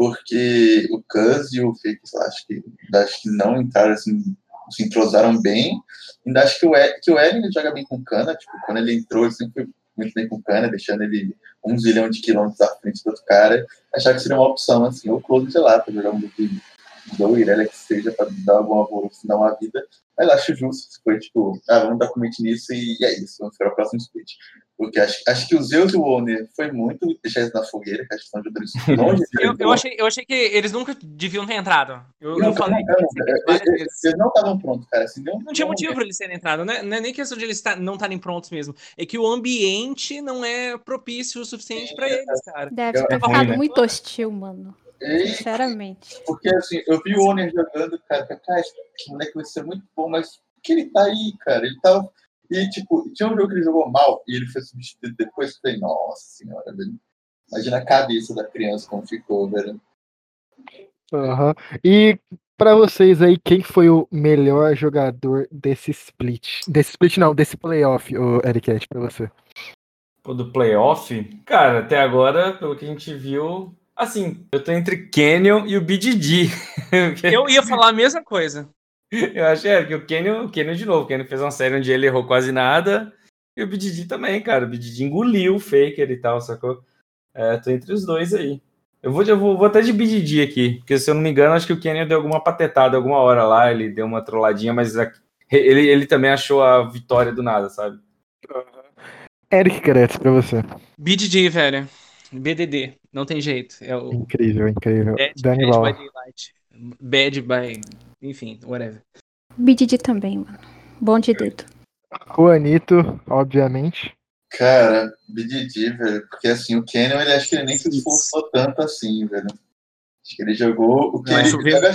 Porque o Cuz e o Fake, acho que, acho que não entraram, assim, se entrosaram bem. Ainda acho que o, Eren, que o ele joga bem com cana, tipo, quando ele entrou, ele sempre foi muito bem com cana, deixando ele um zilhão de quilômetros à frente do outro cara. Achava que seria uma opção, assim, ou Close, sei lá, para jogar um pouquinho do Irelia que seja para dar alguma evolução, dar uma vida. Mas acho justo, se foi tipo, ah, vamos dar commit nisso e é isso, vamos para o próximo split. Porque acho, acho que o Zeus e o Owner foi muito deixar eles na fogueira, que acho que são jogadores longe. Eu, eu, achei, eu achei que eles nunca deviam ter entrado. Eu, eu Não, falei não, não, várias eles, não estavam prontos, cara. Assim, não, Não tinha motivo para eles terem entrado, né? Não é nem questão de eles tá- não estarem prontos mesmo. É que o ambiente não é propício o suficiente para eles, cara. Deve Eu- ter é ficado né? muito hostil, mano. E, Sinceramente. porque assim, eu vi o Owner jogando, cara, cara, esse moleque vai ser muito bom, mas por que ele tá aí, cara? Ele tava. E, tipo, tinha um jogo que ele jogou mal e ele foi substituído depois. Eu falei, nossa senhora, velho. Imagina a cabeça da criança como ficou, velho. Uhum. E para vocês aí, quem foi o melhor jogador desse split? Desse split não, desse playoff, o Eric, para você. O do playoff? Cara, até agora, pelo que a gente viu, assim, eu tô entre Canyon e o BDD. eu ia falar a mesma coisa. Eu acho é, que o Canyon, o Canyon de novo, o Canyon fez uma série onde ele errou quase nada. E o BDD também, cara. O BDD engoliu o Faker e tal, sacou? É, tô entre os dois aí. Eu vou, eu vou, vou até de BDD aqui, porque se eu não me engano, acho que o Kenyon deu alguma patetada alguma hora lá, ele deu uma trolladinha, mas ele, ele também achou a vitória do nada, sabe? Eric Kretz, pra você. BDD, velho. BDD, não tem jeito. É o... Incrível, incrível. Bad, bad by Daylight. Bad by. Enfim, whatever. BDD também, mano. Bom de dedo. Juanito, obviamente. Cara, BDD, velho, porque assim, o Canyon, ele acho que ele nem se esforçou tanto assim, velho. Acho que ele jogou o que ele joga,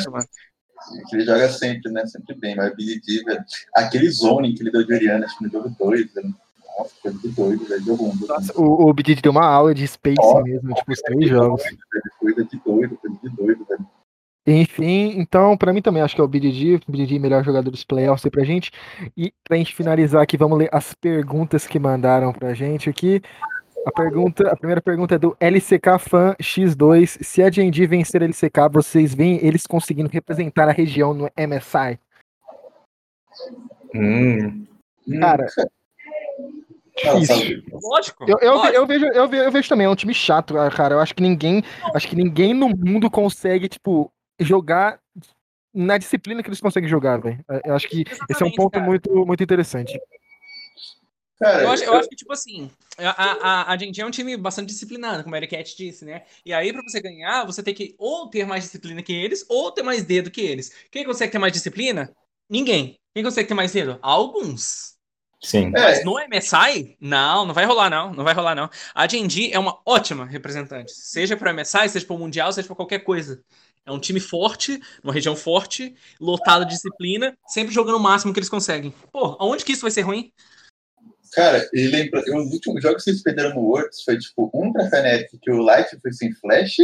que ele joga sempre, né? Sempre bem, mas BDD, velho, aquele zone que ele deu de Oriana, acho que no jogo 2, velho. Nossa, foi muito doido, velho. Um, Nossa, o, o BDD deu uma aula de Space Nossa, mesmo, tipo, os três jogos. Coisa de doido, coisa de doido, velho. Enfim, então, para mim também acho que é o BDD, o BDD melhor jogador dos playoffs aí pra gente. E pra gente finalizar aqui, vamos ler as perguntas que mandaram pra gente aqui. A pergunta, a primeira pergunta é do LCK Fan X2. Se a D&D vencer a LCK, vocês veem eles conseguindo representar a região no MSI? Hum. Cara, Difícil. Lógico. Eu, eu, lógico. eu, vejo, eu, vejo, eu vejo também, é um time chato, cara. Eu acho que ninguém. Acho que ninguém no mundo consegue, tipo, jogar na disciplina que eles conseguem jogar, velho. Eu acho que Exatamente, esse é um ponto muito, muito interessante. Cara, eu, acho, eu, acho, que, tipo assim, a, a, a gente é um time bastante disciplinado, como a Eric disse, né? E aí, pra você ganhar, você tem que ou ter mais disciplina que eles, ou ter mais dedo que eles. Quem consegue ter mais disciplina? Ninguém. Quem consegue ter mais dedo? Alguns. Sim. Mas no MSI, não, não vai rolar, não. Não vai rolar, não. A D&D é uma ótima representante. Seja para o MSI, seja para o Mundial, seja para qualquer coisa. É um time forte, numa região forte, lotado de disciplina, sempre jogando o máximo que eles conseguem. Pô, aonde que isso vai ser ruim? Cara, e lembra, os últimos jogos que vocês perderam no Worlds foi tipo um pra Fnatic que o Light foi sem flash,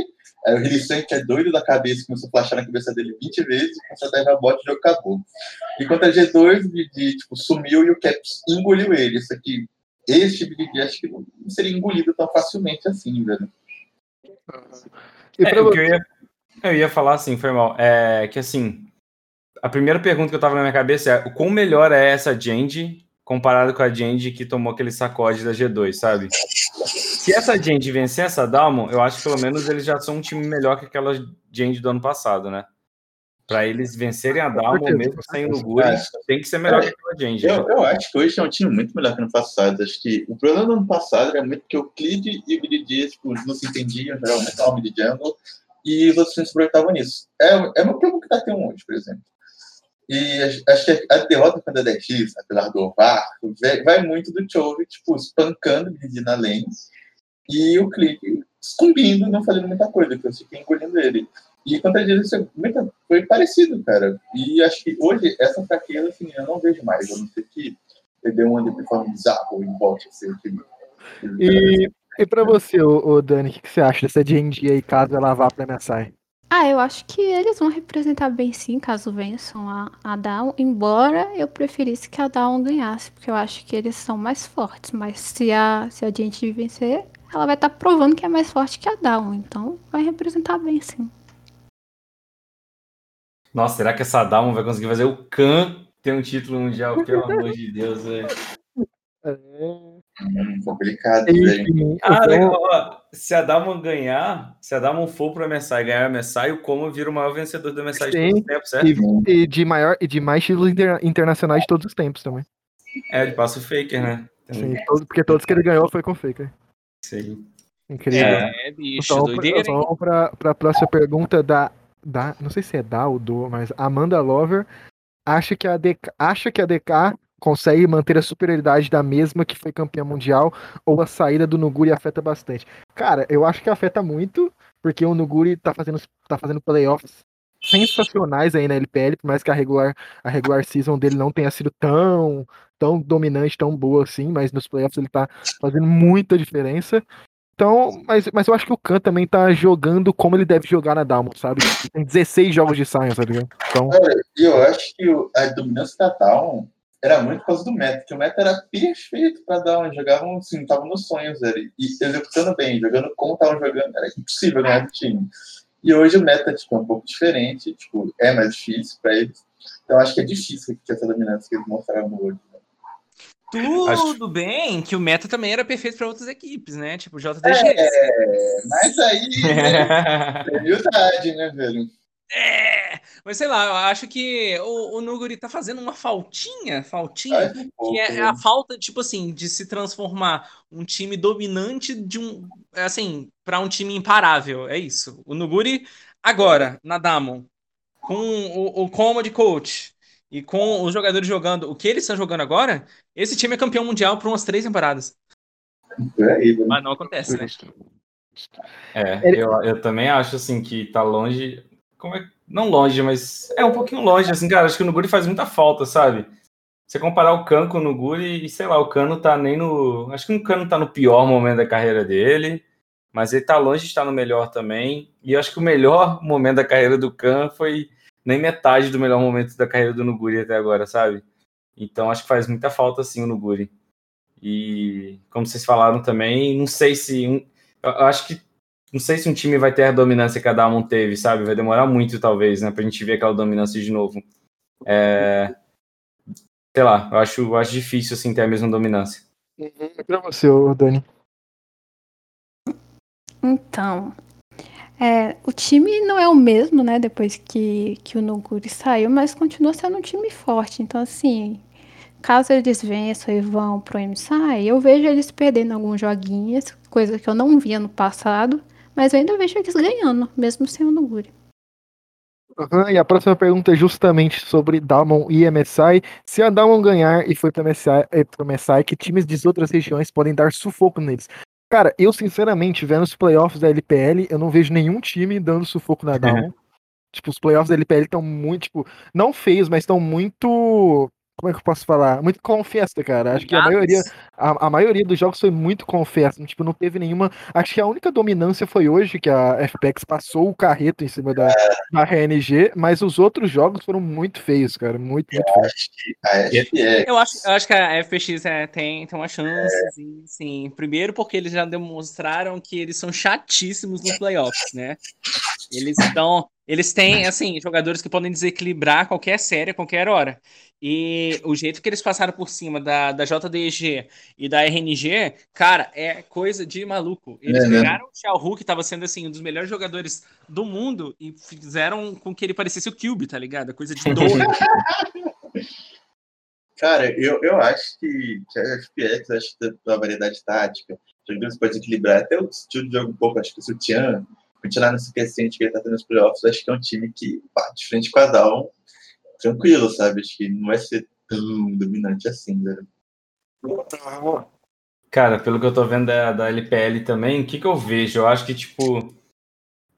aí o que é doido da cabeça, começou a flashar na cabeça dele 20 vezes, e começou a dar bot e o jogo acabou. Enquanto a G2 de, de, tipo, sumiu e o Caps engoliu ele. Isso aqui, esse tipo de acho que não seria engolido tão facilmente assim, velho. E é, o que eu ia, eu ia falar assim, foi mal. É que assim, a primeira pergunta que eu tava na minha cabeça é: o quão melhor é essa Jandy comparado com a Jandy que tomou aquele sacode da G2, sabe? Se essa Jandy vencer essa Dalmon, eu acho que pelo menos eles já são um time melhor que aquela Jandy do ano passado, né? Para eles vencerem a Dalmon, mesmo sem o Nuguri, tem que ser melhor que aquela Jandy. Eu, né? eu acho que hoje é um time muito melhor que no passado. Acho que o problema do ano passado era muito que o Clid e o BDD tipo, não se entendiam, geralmente o mid jungle, e os outros times se aproveitavam nisso. É, é uma problema que tá tendo hoje, por exemplo. E acho que a derrota contra a DX, apesar do Ovar, vai muito do Chove, tipo, espancando o BDD na lane e o Clique sucumbindo, não fazendo muita coisa, que eu fiquei engolindo ele. E contra a DX foi parecido, cara. E acho que hoje, essa fraqueza, assim, eu não vejo mais. Eu não sei que ele deu um underperform bizarro em volta, assim, que, e, e pra você, o, Dani, o que, que, você acha dessa D&D aí, caso ela vá pra MSI? Ah, eu acho que eles vão representar bem sim, caso vençam a, a Down, embora eu preferisse que a Down ganhasse, porque eu acho que eles são mais fortes, mas se a, se a gente vencer, ela vai estar tá provando que é mais forte que a Down, então vai representar bem sim. Nossa, será que essa Down vai conseguir fazer o Khan ter um título mundial? Pelo amor de Deus, velho. É complicado, velho. Ah, legal. Se a Dalmon ganhar, se a Dalmon for pro MSI e ganhar o MSI, o Como vira o maior vencedor do MSI Sim. de todos os tempos, certo? E, e, de, maior, e de mais títulos inter, internacionais de todos os tempos também. É, de passo Faker, né? Sim, todo, porque todos que ele ganhou foi com Faker. Sim. Incrível. É, bicho, então, doideira, pra, então, pra, pra próxima pergunta da, da. Não sei se é da ou do, mas Amanda Lover acha que a DK, acha que a DK consegue manter a superioridade da mesma que foi campeã mundial ou a saída do Nuguri afeta bastante? Cara, eu acho que afeta muito, porque o Nuguri tá fazendo, tá fazendo playoffs sensacionais aí na LPL, por mais que a regular, a regular season dele não tenha sido tão, tão dominante, tão boa assim, mas nos playoffs ele tá fazendo muita diferença. Então, mas, mas eu acho que o Khan também tá jogando como ele deve jogar na Dalmon, sabe? Tem 16 jogos de Science, ligado? Então... eu acho que a dominância da Dalmon era muito por causa do meta, que o meta era perfeito para Dalmon, jogavam assim, estavam nos sonhos, dele e executando bem, jogando como estavam jogando, era impossível ganhar do time. E hoje o meta tipo, é um pouco diferente, tipo, é mais difícil para eles. Então acho que é difícil que essa dominância que eles mostraram hoje. Tudo Acho... bem que o meta também era perfeito para outras equipes, né? Tipo o JDG. É, mas aí né, é humildade, né, velho? É, mas sei lá, eu acho que o, o Nuguri tá fazendo uma faltinha, faltinha, que é a falta, tipo assim, de se transformar um time dominante de um, assim, para um time imparável, é isso. O Nuguri agora, na Damon, com o, o Coma de coach, e com os jogadores jogando o que eles estão jogando agora, esse time é campeão mundial por umas três temporadas. É, Mas não acontece, né? É, eu, eu também acho assim que tá longe. Como é, não longe, mas é um pouquinho longe, assim, cara. Acho que o Nuguri faz muita falta, sabe? Você comparar o Cano com o Nuguri, e sei lá, o Cano tá nem no. Acho que o Cano tá no pior momento da carreira dele, mas ele tá longe de estar no melhor também. E acho que o melhor momento da carreira do Can foi nem metade do melhor momento da carreira do Nuguri até agora, sabe? Então acho que faz muita falta sim o Nuguri. E como vocês falaram também, não sei se um, eu acho que não sei se um time vai ter a dominância que a Damon teve, sabe? Vai demorar muito talvez, né, pra gente ver aquela dominância de novo. É, sei lá, eu acho, eu acho difícil assim ter a mesma dominância. Uhum. Para você, Dani. Então, é, o time não é o mesmo, né, depois que, que o Noguri saiu, mas continua sendo um time forte. Então, assim, caso eles vençam e vão pro MSI, eu vejo eles perdendo alguns joguinhos, coisa que eu não via no passado, mas eu ainda vejo eles ganhando, mesmo sem o Noguri. Uhum, e a próxima pergunta é justamente sobre Damon e MSI. Se a Damon ganhar e for para MSI, é, MSI, que times de outras regiões podem dar sufoco neles? Cara, eu sinceramente, vendo os playoffs da LPL, eu não vejo nenhum time dando sufoco na Down. tipo, os playoffs da LPL estão muito, tipo, não feios, mas estão muito como é que eu posso falar? Muito confesta, cara. Acho que a maioria, a, a, maioria dos jogos foi muito confesta. Tipo, não teve nenhuma. Acho que a única dominância foi hoje que a FPX passou o carreto em cima da, da RNG, mas os outros jogos foram muito feios, cara. Muito, muito feios. Eu acho, eu acho que a FPX é, tem, tem uma chance, é. sim, sim. Primeiro porque eles já demonstraram que eles são chatíssimos nos playoffs, né? Eles estão. Eles têm, assim, jogadores que podem desequilibrar qualquer série, a qualquer hora. E o jeito que eles passaram por cima da, da JDG e da RNG, cara, é coisa de maluco. Eles é, pegaram o Xiao Hu, que estava sendo assim, um dos melhores jogadores do mundo, e fizeram com que ele parecesse o Cube, tá ligado? É coisa de doido. cara, eu, eu acho que, que a FPX, acho que da variedade tática, jogadores pode equilibrar até o estilo de jogo um pouco. Acho que o Tian continuar nesse crescente que ele tá tendo nos playoffs, acho que é um time que bate frente com a Down tranquilo, sabe? Acho que não vai ser tão dominante assim, velho. Cara, pelo que eu tô vendo da, da LPL também, o que, que eu vejo? Eu acho que, tipo,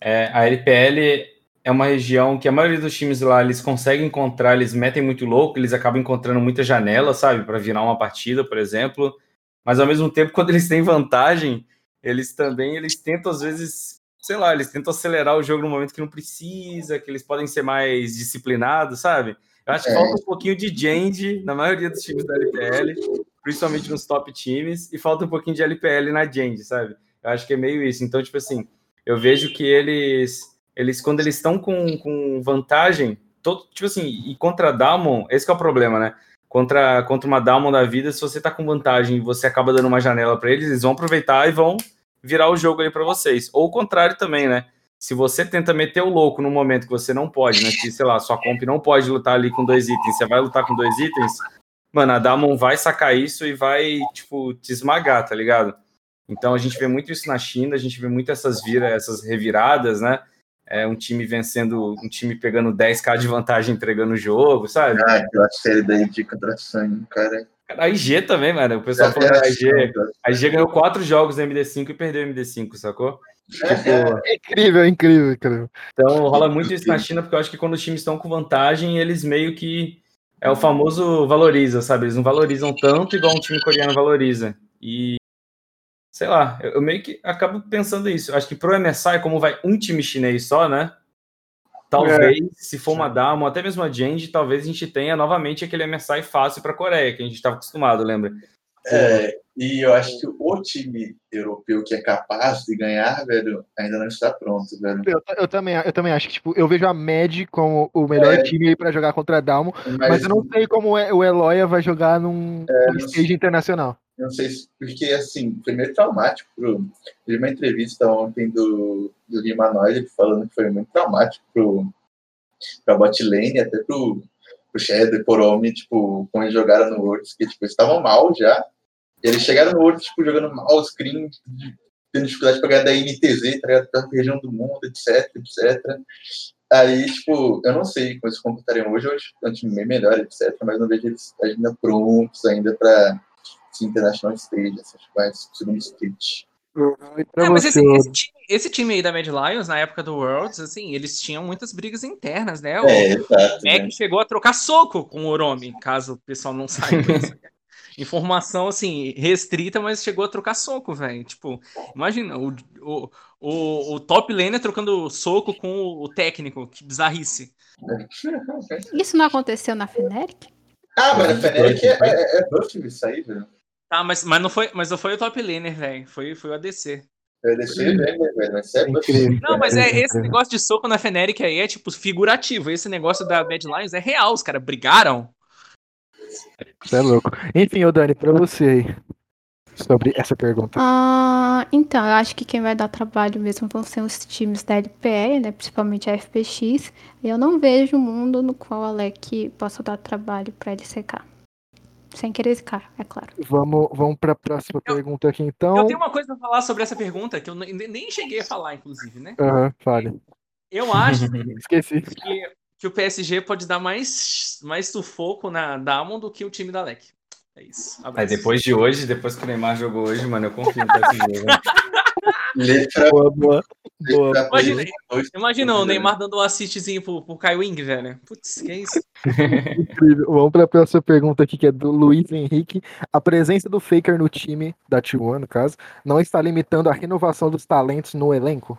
é, a LPL é uma região que a maioria dos times lá eles conseguem encontrar, eles metem muito louco, eles acabam encontrando muita janela, sabe, para virar uma partida, por exemplo. Mas ao mesmo tempo, quando eles têm vantagem, eles também eles tentam às vezes sei lá, eles tentam acelerar o jogo no momento que não precisa, que eles podem ser mais disciplinados, sabe? Eu acho que é. falta um pouquinho de Jandy na maioria dos times da LPL, principalmente nos top times, e falta um pouquinho de LPL na Jandy, sabe? Eu acho que é meio isso. Então, tipo assim, eu vejo que eles, eles quando eles estão com, com vantagem, todo, tipo assim, e contra a Damon, esse é o problema, né? Contra, contra uma Damon da vida, se você tá com vantagem e você acaba dando uma janela para eles, eles vão aproveitar e vão virar o jogo aí para vocês. Ou o contrário também, né? Se você tenta meter o louco no momento que você não pode, né? Que, sei lá, sua comp não pode lutar ali com dois itens, você vai lutar com dois itens, mano, a Damon vai sacar isso e vai, tipo, te esmagar, tá ligado? Então a gente vê muito isso na China, a gente vê muito essas vira, essas reviradas, né? É um time vencendo, um time pegando 10k de vantagem entregando o jogo, sabe? Ah, aquela série da Indica Tração, cara. A IG também, mano. O pessoal falou da IG. A IG ganhou quatro jogos na MD5 e perdeu a MD5, sacou? É incrível, é incrível, incrível. Então rola muito isso na China, porque eu acho que quando os times estão com vantagem, eles meio que. É o famoso valoriza, sabe? Eles não valorizam tanto igual um time coreano valoriza. E. Sei lá, eu, eu meio que acabo pensando isso. Eu acho que pro MSI, como vai um time chinês só, né? Talvez, é. se for uma Dama, até mesmo a Jandy, talvez a gente tenha novamente aquele MSI fácil para a Coreia, que a gente estava acostumado, lembra? É, e eu acho que o time europeu que é capaz de ganhar, velho, ainda não está pronto, velho. Eu, eu também, eu também acho que tipo, eu vejo a Med como o melhor é. time para jogar contra a Dalmo, mas, mas, eu não sei como o Eloya vai jogar num, é, num stage internacional. Não sei se, porque assim, foi meio traumático. Pro, vi uma entrevista ontem do, do Limanoide falando que foi muito traumático pro, pra botlane, até pro, pro Shadow e homem, tipo, quando eles jogaram no Worlds, que tipo, estavam mal já. Eles chegaram no Worlds, tipo, jogando mal, screen, tendo dificuldade para ganhar da NTZ, tá ligado? Pra região do mundo, etc, etc. Aí, tipo, eu não sei como eles se comportariam hoje, hoje é um time bem melhor, etc, mas não vejo eles ainda prontos ainda International Stage, essas coisas, segundo stage. É, mas esse, esse, time, esse, time, aí da Mad Lions, na época do Worlds, assim, eles tinham muitas brigas internas, né? O é, exato, Mac né? chegou a trocar soco com o Oromi, caso o pessoal não saiba. Informação, assim, restrita, mas chegou a trocar soco, velho. Tipo, imagina, o, o, o, o top laner trocando soco com o, o técnico, que bizarrice. Isso não aconteceu na Fnatic? Ah, mas a Fnatic é, é, é buff isso aí, velho. Ah, mas, mas, não foi, mas não foi o top laner, velho. Foi, foi o ADC. Foi o ADC, velho, mas é Não, mas é, esse negócio de soco na Feneric aí é, tipo, figurativo. Esse negócio da Bad Lions é real. Os caras brigaram. Você é louco. Enfim, ô Dani, pra você aí. Sobre essa pergunta. Ah, então, eu acho que quem vai dar trabalho mesmo vão ser os times da LPE, né? Principalmente a FPX. Eu não vejo um mundo no qual a Alec possa dar trabalho pra LCK. Sem querer ficar, é claro. Vamos, vamos para a próxima eu, pergunta aqui, então. Eu tenho uma coisa para falar sobre essa pergunta que eu nem cheguei a falar, inclusive, né? Aham, uhum, fale. Eu acho Esqueci. Que, que, o PSG pode dar mais, mais sufoco na Damon do que o time da LEC. É isso. Aí depois de hoje, depois que o Neymar jogou hoje, mano, eu confio no PSG. Né? Letra boa, boa. boa. Imagina, imagina o Neymar dando um assistzinho pro, pro Kai Wing, velho. Putz, que é isso? Incrível. Vamos para a próxima pergunta aqui, que é do Luiz Henrique. A presença do Faker no time, da T1, no caso, não está limitando a renovação dos talentos no elenco?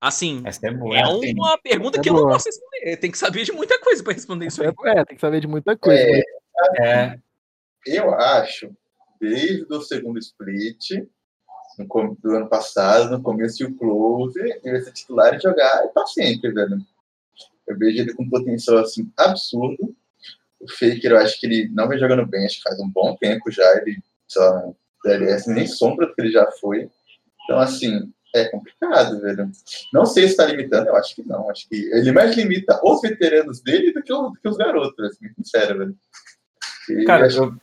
Assim, é, boa, é uma pergunta é que boa. eu não posso responder. Tem que saber de muita coisa para responder isso aí. É, tem que saber de muita coisa. É, mas... é. Eu acho, desde o segundo split, no, do ano passado, no começo e o close, ele vai ser titular e jogar para sempre, velho. Eu vejo ele com potencial assim absurdo. O Faker, eu acho que ele não vem jogando bem, acho que faz um bom tempo já. Ele só DLS nem sombra do que ele já foi. Então, assim, é complicado, velho. Não sei se está limitando, eu acho que não. Acho que ele mais limita os veteranos dele do que, do que os garotos, assim, sincero, velho. Cara, eu...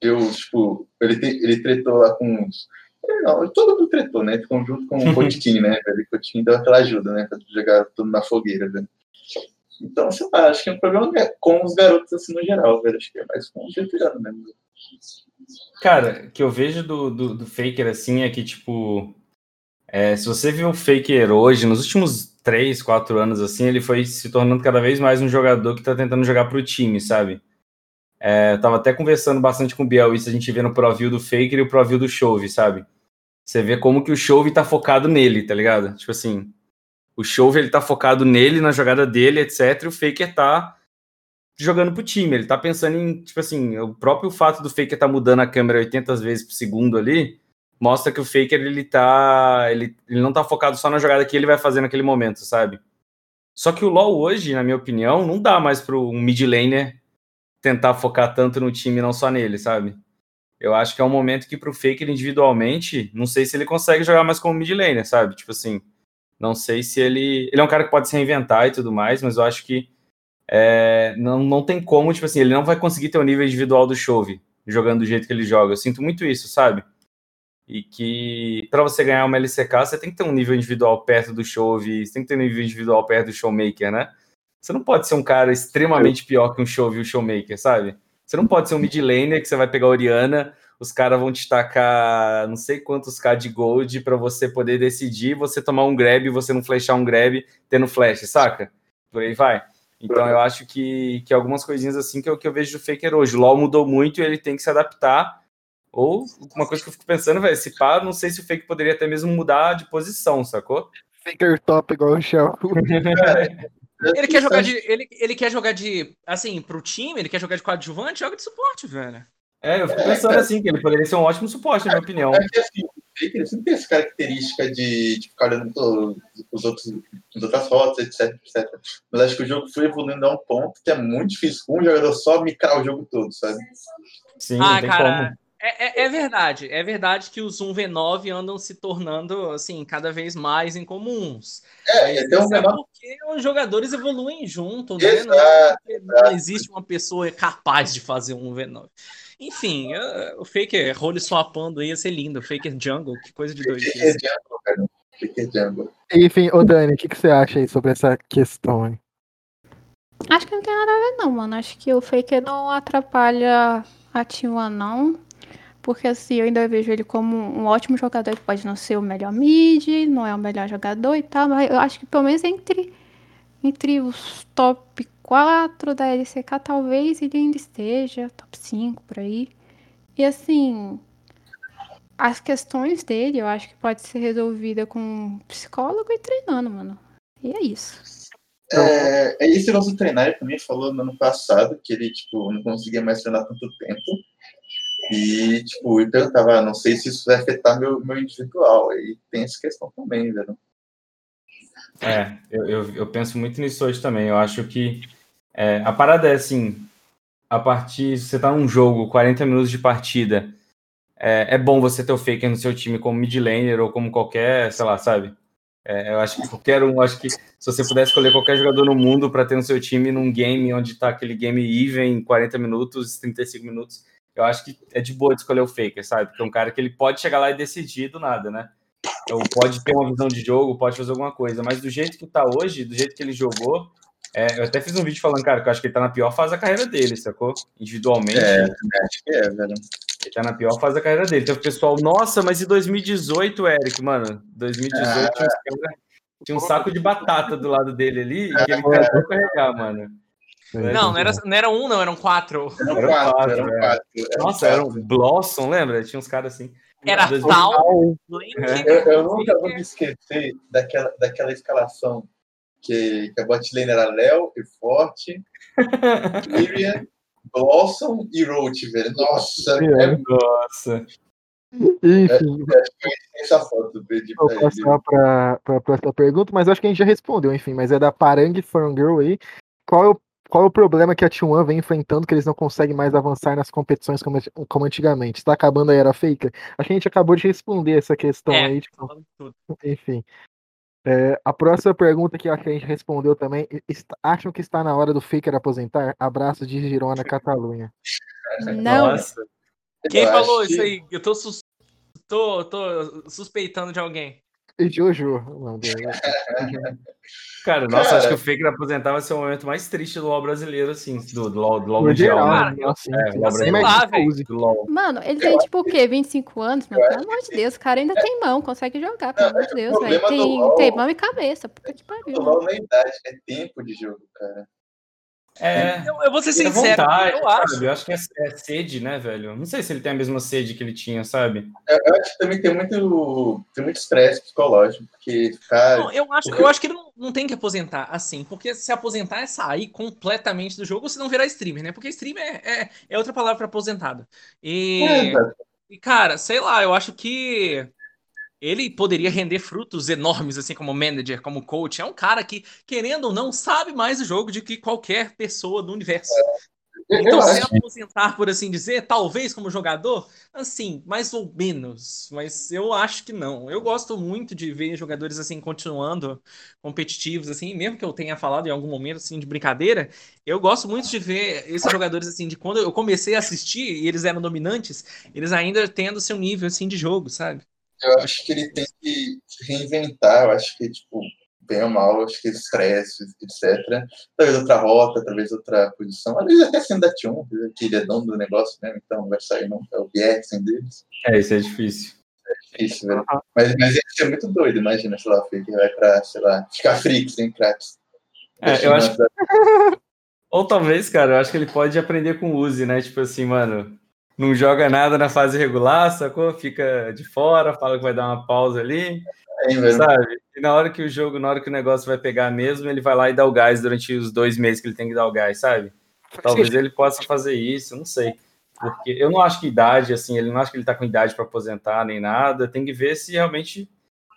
eu, tipo, ele, te, ele tretou lá com uns não, todo mundo tretou, né? Ficam junto com o Potiquim, né? O Potiquim deu aquela ajuda, né? Pra jogar tudo na fogueira, velho. Então, sei lá, acho que é um problema com os garotos, assim, no geral, velho. Acho que é mais com os veteranos mesmo. Cara, o que eu vejo do, do, do, Faker, assim, é que, tipo, é, se você viu um Faker hoje, nos últimos 3, 4 anos, assim, ele foi se tornando cada vez mais um jogador que tá tentando jogar pro time, sabe? É, eu tava até conversando bastante com o Biel, isso a gente vê no ProView do Faker e o ProView do Chove, sabe? Você vê como que o Chove tá focado nele, tá ligado? Tipo assim, o Chove ele tá focado nele, na jogada dele, etc. E o Faker tá jogando pro time. Ele tá pensando em, tipo assim, o próprio fato do Faker tá mudando a câmera 80 vezes por segundo ali, mostra que o Faker ele tá. Ele, ele não tá focado só na jogada que ele vai fazer naquele momento, sabe? Só que o LoL hoje, na minha opinião, não dá mais para um mid laner tentar focar tanto no time, não só nele, sabe? Eu acho que é um momento que pro Faker individualmente, não sei se ele consegue jogar mais como mid laner, sabe? Tipo assim, não sei se ele. Ele é um cara que pode se reinventar e tudo mais, mas eu acho que é, não, não tem como, tipo assim, ele não vai conseguir ter o nível individual do Chove jogando do jeito que ele joga. Eu sinto muito isso, sabe? E que para você ganhar uma LCK, você tem que ter um nível individual perto do Chove, você tem que ter um nível individual perto do Showmaker, né? Você não pode ser um cara extremamente pior que um Chove e um Showmaker, sabe? Você não pode ser um mid laner que você vai pegar a Oriana, os caras vão te tacar não sei quantos K de gold para você poder decidir, você tomar um grab e você não flechar um grab tendo flash, saca? Por aí vai. Então eu acho que, que algumas coisinhas assim que é o que eu vejo do Faker hoje. O LoL mudou muito e ele tem que se adaptar. Ou uma coisa que eu fico pensando, velho, se pá, não sei se o Fake poderia até mesmo mudar de posição, sacou? Faker top igual o Shell. Ele quer jogar de. Ele, ele quer jogar de. Assim, pro time, ele quer jogar de coadjuvante, joga de suporte, velho. É, eu fico pensando é, assim, que ele poderia ser um ótimo suporte, na minha opinião. É que assim, ele sempre tem essa característica de, de ficar olhando os outros, as outras rotas, etc, etc. Mas acho que o jogo foi evoluindo a um ponto que é muito difícil com um jogador só micrar o jogo todo, sabe? Sim, ah, cara, como. É, é, é, verdade, é verdade que os 1v9 andam se tornando assim cada vez mais incomuns. É, então é porque os jogadores evoluem junto, né? Não, é não, existe uma pessoa capaz de fazer um 1v9. Enfim, o Faker role swapando ia ser lindo. Faker Jungle, que coisa de dois dias. Faker Jungle, cara. Faker Jungle. Enfim, ô Dani, o que, que você acha aí sobre essa questão aí? Acho que não tem nada a ver, não, mano. Acho que o Faker não atrapalha a T1, não porque assim, eu ainda vejo ele como um ótimo jogador, ele pode não ser o melhor mid, não é o melhor jogador e tal, mas eu acho que pelo menos entre, entre os top 4 da LCK, talvez ele ainda esteja, top 5 por aí. E assim, as questões dele eu acho que pode ser resolvida com um psicólogo e treinando, mano. E é isso. É, é esse nosso treinar, também falou no ano passado que ele, tipo, não conseguia mais treinar tanto tempo. E, tipo, eu perguntava, não sei se isso vai afetar meu, meu individual. E tem essa questão também, velho. É, eu, eu, eu, penso muito nisso hoje também. Eu acho que é, a parada é assim: a partir. Você tá num jogo, 40 minutos de partida. É, é bom você ter o Faker no seu time como mid laner ou como qualquer, sei lá, sabe? É, eu acho que qualquer um, acho que se você pudesse escolher qualquer jogador no mundo para ter no seu time num game onde tá aquele game even, 40 minutos, 35 minutos, eu acho que é de boa de escolher o Faker, sabe? Porque é um cara que ele pode chegar lá e decidir do nada, né? Ou pode ter uma visão de jogo, pode fazer alguma coisa, mas do jeito que tá hoje, do jeito que ele jogou, é, eu até fiz um vídeo falando, cara, que eu acho que ele tá na pior fase da carreira dele, sacou? Individualmente. É, acho que é, velho. Ele tá na pior fase da carreira dele. Então o pessoal, nossa, mas e 2018, Eric, mano? 2018 ah, tinha, um saco de batata do lado dele ali, e que ele tentou carregar, mano. É, não, não era, não era um, não, eram quatro. Eram quatro, eram é. quatro. Nossa, era um Blossom, lembra? Tinha uns caras assim. Era tal. Eu, eu nunca vou me esquecer daquela, daquela escalação que, que a botlane era Léo e Forte, Miriam, Blossom e Roach, velho. Nossa, é, nossa. Enfim. É, que essa foto pedi Vou passar para a próxima pergunta, mas acho que a gente já respondeu, enfim, mas é da Parang Girl aí. Qual é o qual é o problema que a T1 vem enfrentando que eles não conseguem mais avançar nas competições como, como antigamente? Está acabando a era faker? Acho que a gente acabou de responder essa questão é, aí. Tipo, enfim. É, a próxima pergunta que a gente respondeu também: está, acham que está na hora do faker aposentar? Abraço de Girona, Catalunha. Não. Nossa. Quem Eu falou isso que... aí? Eu tô, sus... tô, tô suspeitando de alguém. Jojo. Cara, nossa, Cara, acho que o Faker aposentar vai ser o momento mais triste do LoL brasileiro, assim, do, do LoL, do LoL mundial. Geral, né? assim, é, LoL brasileiro. Mano, ele tem tipo o quê? 25 anos? Mano, pelo amor de Deus, o cara ainda tem mão, consegue jogar, pelo amor de Deus, velho. Tem, tem mão e cabeça, puta que pariu. O LoL não é idade, é tempo de jogo, cara. É, eu, eu vou ser sincero, vontade, eu acho. Eu acho que é, é, sede, né, velho? Não sei se ele tem a mesma sede que ele tinha, sabe? Eu, eu acho que também tem muito, tem muito estresse psicológico, porque ficar... Não, eu acho, eu acho que ele não, não, tem que aposentar assim, porque se aposentar é sair completamente do jogo, você não virar streamer, né? Porque streamer é, é, é outra palavra para aposentado. E, é, e, cara, sei lá, eu acho que ele poderia render frutos enormes, assim, como manager, como coach. É um cara que, querendo ou não, sabe mais o jogo do que qualquer pessoa do universo. É, então, se aposentar, por assim dizer, talvez como jogador, assim, mais ou menos. Mas eu acho que não. Eu gosto muito de ver jogadores, assim, continuando competitivos, assim, mesmo que eu tenha falado em algum momento, assim, de brincadeira. Eu gosto muito de ver esses jogadores, assim, de quando eu comecei a assistir e eles eram dominantes, eles ainda tendo seu nível, assim, de jogo, sabe? Eu acho que ele tem que reinventar. Eu acho que, tipo, bem ou mal, acho que estresse, etc. Talvez outra rota, talvez outra posição. Às vezes até sendo da T1, que ele é dono do negócio mesmo, então não vai sair não, é o Bjergsen deles. É, isso é difícil. É difícil, velho. Mas, mas ia ser muito doido, imagina, sei lá, o Fake vai pra, sei lá, ficar freak sem cracks. É, eu acho Ou talvez, cara, eu acho que ele pode aprender com o Uzi, né? Tipo assim, mano, não joga nada na fase regular, sacou? Fica de fora, fala que vai dar uma pausa ali, É, sabe? E na hora que o jogo, na hora que o negócio vai pegar mesmo, ele vai lá e dá o gás durante os dois meses que ele tem que dar o gás, sabe? Talvez ele possa fazer isso, não sei. Porque eu não acho que idade, assim, ele não acha que ele tá com idade para aposentar nem nada. Tem que ver se realmente,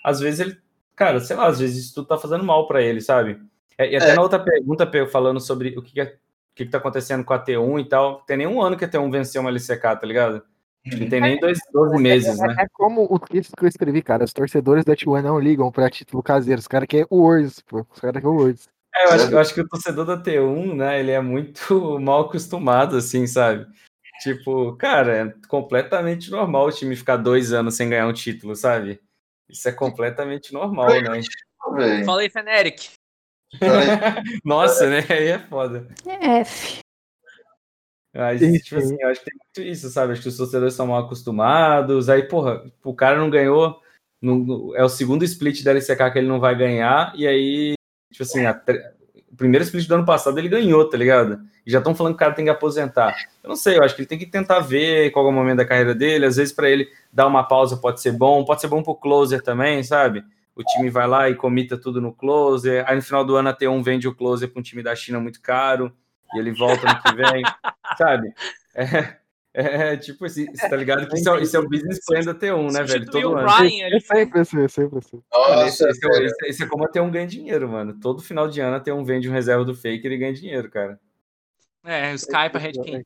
às vezes ele, cara, sei lá, às vezes isso tudo tá fazendo mal para ele, sabe? É, E até É. na outra pergunta, falando sobre o que, que, é- o que, que tá acontecendo com a T1 e tal, tem nenhum ano que a T1 venceu uma LCK, tá ligado? Não tem nem dois, 12 meses, né? É, é como o texto que eu escrevi, cara. Os torcedores da T1 não ligam pra título caseiro. Os caras querem o Words, pô. Os caras querem o Words. É, eu acho, eu acho que o torcedor da T1, né, ele é muito mal acostumado, assim, sabe? Tipo, cara, é completamente normal o time ficar dois anos sem ganhar um título, sabe? Isso é completamente normal, né? Fala aí, Feneric. Nossa, né? Aí é foda. F. Mas, tipo sim. assim, eu acho que tem muito isso, sabe? Acho que os torcedores são mal acostumados. Aí, porra, o cara não ganhou. não- é o segundo split da LCK que ele não vai ganhar. E aí, tipo assim, a o primeiro split do ano passado ele ganhou, tá ligado? E já estão falando que o cara tem que aposentar. Eu não sei, eu acho que ele tem que tentar ver qual é o momento da carreira dele. Às vezes, pra ele dar uma pausa pode ser bom. Pode ser bom pro closer também, sabe? O time vai lá e comita tudo no closer. Aí no final do ano a T1 vende o closer pra um time da China muito caro. E ele volta no que vem, sabe? É, é, tipo assim, você tá ligado que isso é, isso é o business plan da T1, né, velho? Todo o ano. Ryan ali. É sempre assim, é sempre assim. Esse, Nossa, esse, é, esse, esse é como a T1 ganha dinheiro, mano. Todo final de ano a T1 vende um reserva do fake e ele ganha dinheiro, cara. É, o Skype, a Red É King.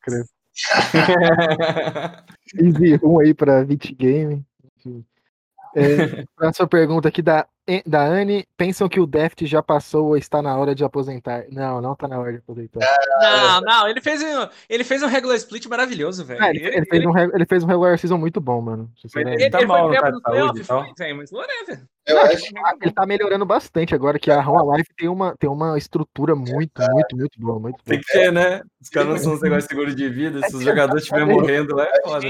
Easy um aí pra 20 Game. É, próxima pergunta aqui da, da Anne. Pensam que o Deft já passou ou está na hora de aposentar? Não, não tá na hora de aposentar. Não, não, ele fez um, ele fez um regular split maravilhoso, velho. Ah, ele, ele fez um, ele fez um regular season muito bom, mano. sinceramente. Ele tá mal, não bem tá pro de saúde e tal? foi, mas whatever. Eu acho Ele tá melhorando bastante agora, que a Roma Life tem uma, tem uma estrutura muito, muito, muito boa. Muito Tem boa. que ter, né? Os caras não são uns negócios de seguro de vida. Se os jogadores estiverem morrendo lá, é foda.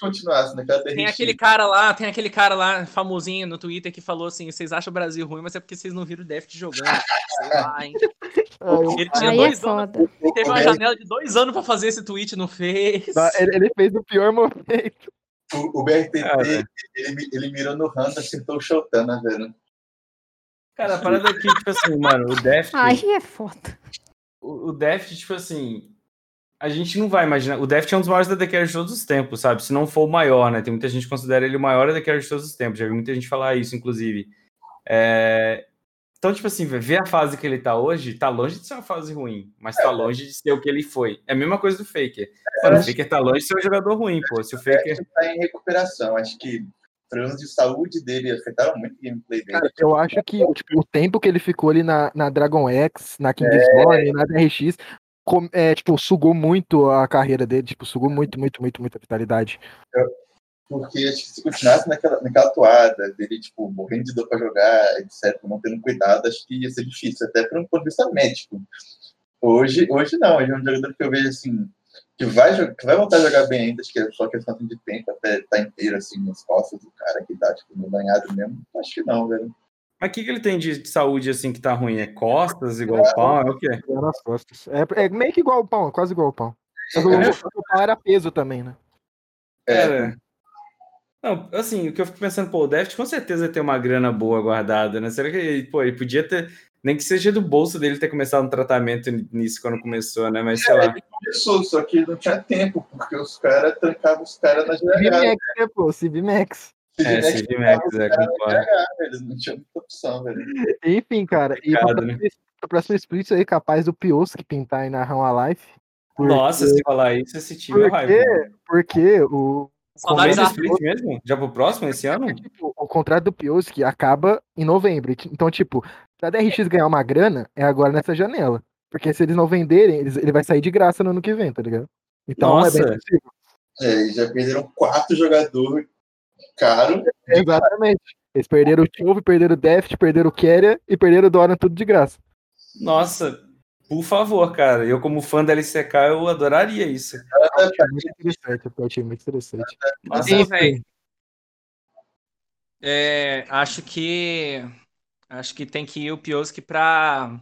continuasse naquela Tem aquele cara lá, tem aquele cara lá, famosinho no Twitter, que falou assim: vocês acham o Brasil ruim, mas é porque vocês não viram o Deft jogando. Sei lá, hein? Ele tinha Aí é dois anos. foda. Ele teve uma janela de dois anos pra fazer esse tweet, não fez. tá, ele, ele fez o pior momento. O, o BRTT, Cara. ele, ele mirou no Hunter, acertou o Shotana, velho. Cara, a parada aqui, tipo assim, mano, o Deft. Aí é foda. o, o Deft, tipo assim, a gente não vai imaginar. O Deft é um dos maiores AD Carry de todos os tempos, sabe? Se não for o maior, né? Tem muita gente que considera ele o maior AD Carry de todos os tempos. Já vi muita gente falar isso, inclusive. É, Então, tipo assim, ver a fase que ele tá hoje, tá longe de ser uma fase ruim, mas tá longe de ser o que ele foi. É a mesma coisa do Faker. Mano, o Faker tá longe de ser um jogador ruim, pô. Se o Faker. Ele tá em recuperação. Acho que problemas de saúde dele afetaram muito o gameplay dele. Cara, eu acho que tipo, o tempo que ele ficou ali na, na Dragon X, na É. Kingsborn, na DRX, com- é, tipo, sugou muito a carreira dele, tipo, sugou muito, muito, muito, muita vitalidade. Porque acho que se continuasse naquela, naquela toada, dele, tipo, morrendo de dor pra jogar, etc., não tendo cuidado, acho que ia ser difícil, até por um ponto de vista médico. Hoje, hoje não, hoje é um jogador que eu vejo assim, que vai, que vai voltar a jogar bem ainda, acho que é só questão de tempo, até tá inteiro assim nas costas do cara que tá, tipo, no banhado mesmo. Acho que não, velho. Mas o que, que ele tem de saúde assim que tá ruim? É costas, igual o pau? É o quê? É nas costas. É, é meio que igual o pão, quase igual o pão. Só que o, É? o pão era peso também, né? É, Cara, não, assim, o que eu fico pensando, pô, o Deft com certeza tem uma grana boa guardada, né? Será que ele, pô, ele podia ter, nem que seja do bolso dele ter começado um tratamento nisso quando começou, né? Mas sei lá. começou, só que não tinha tempo, porque os caras trancavam os caras na jogada. CVMAX, né, pô? CVMAX. É, CV Max, é, concordo. Eles não tinham muita opção, velho. Enfim, cara, e pra né? pra próxima split aí, capaz do Pioski pintar aí na Run Alive. Porque- Nossa, se falar isso, esse time é raiva. Porque, porque o, Saudades o split mesmo? Já pro próximo esse ano? tipo, o contrato do Pioski acaba em novembro. Então, tipo, pra DRX ganhar uma grana, é agora nessa janela. Porque se eles não venderem, eles- ele vai sair de graça no ano que vem, tá ligado? Então é bem Nossa. possível. É, e já perderam quatro jogadores caros. Exatamente. Eles perderam o Chove, perderam o Deft, perderam o Keria e perderam o Dorian tudo de graça. Nossa, por favor, cara. Eu, como fã da LCK, eu adoraria isso. Muito interessante, eu achei muito interessante. Nossa, Enfim. velho. É, acho que. Acho que tem que ir o Pioski pra,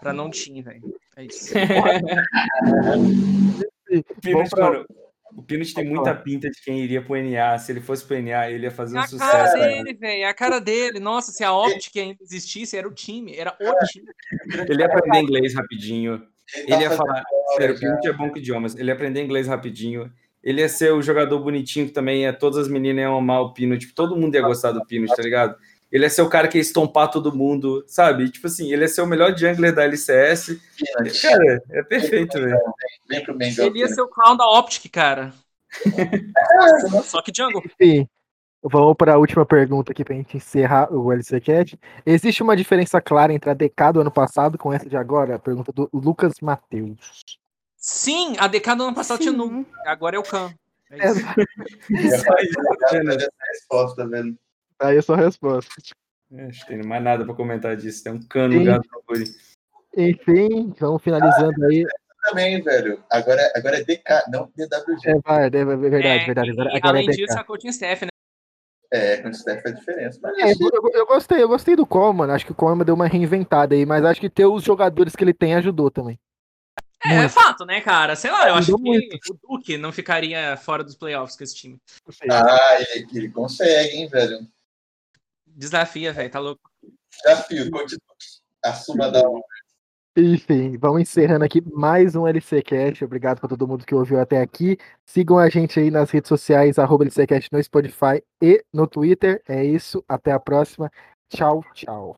pra não team, velho. É isso. Pinot, pra- o Pinot tem muita pinta de quem iria pro NA. Se ele fosse pro NA, ele ia fazer um É a sucesso. cara né? dele, velho. É a cara dele. Nossa, se a Optic ainda existisse, era o time. Era o time. Ele ia aprender inglês rapidinho. Ele tá ia falar. Sério, o. Pinot é bom com idiomas. Ele ia aprender inglês rapidinho. Ele ia ser o jogador bonitinho que também ia. Todas as meninas iam amar o Pinot. Tipo, todo mundo ia gostar do Pinot, tá ligado? Ele ia ser o cara que ia estompar todo mundo, sabe? Tipo assim, ele ia ser o melhor jungler da LCS. Cara, é perfeito, velho. Vem pro Mengão. Ele ia ser o crown da Optic, cara. Só que Jungle. Enfim, vamos para a última pergunta aqui pra gente encerrar o LCCast. Existe uma diferença clara entre a DK do ano passado com essa de agora? A pergunta do Lucas Matheus. Sim, a DK do ano passado tinha nu. Sim. Agora é o Khan. É isso. Só isso, tá vendo? Essa resposta, velho. Aí a sua resposta. É, Acho que tem mais nada pra comentar disso. Tem um cano Sim. no gato Curi. Enfim, vamos finalizando aí. Também, velho. Agora, agora é DK, não DWG. É, vai, é verdade, É, verdade. Agora, e agora é além DK. disso, a coaching staff, né? É, com isso daí faz diferença. Mas É, eu, eu gostei, eu gostei do Coleman. Acho que o Coleman deu uma reinventada aí, mas acho que ter os jogadores que ele tem ajudou também. É, é Muito. fato, né, cara? Sei lá, eu acho Ajudou que muito. o Duke não ficaria fora dos playoffs com esse time. Ah, ele, ele consegue, hein, velho. Desafia, velho, tá louco. Desafio, continue. Assuma da Enfim, vamos encerrando aqui mais um LCcast. Obrigado para todo mundo que ouviu até aqui. Sigam a gente aí nas redes sociais, arroba LCcast no Spotify e no Twitter. É isso, até a próxima. Tchau, tchau.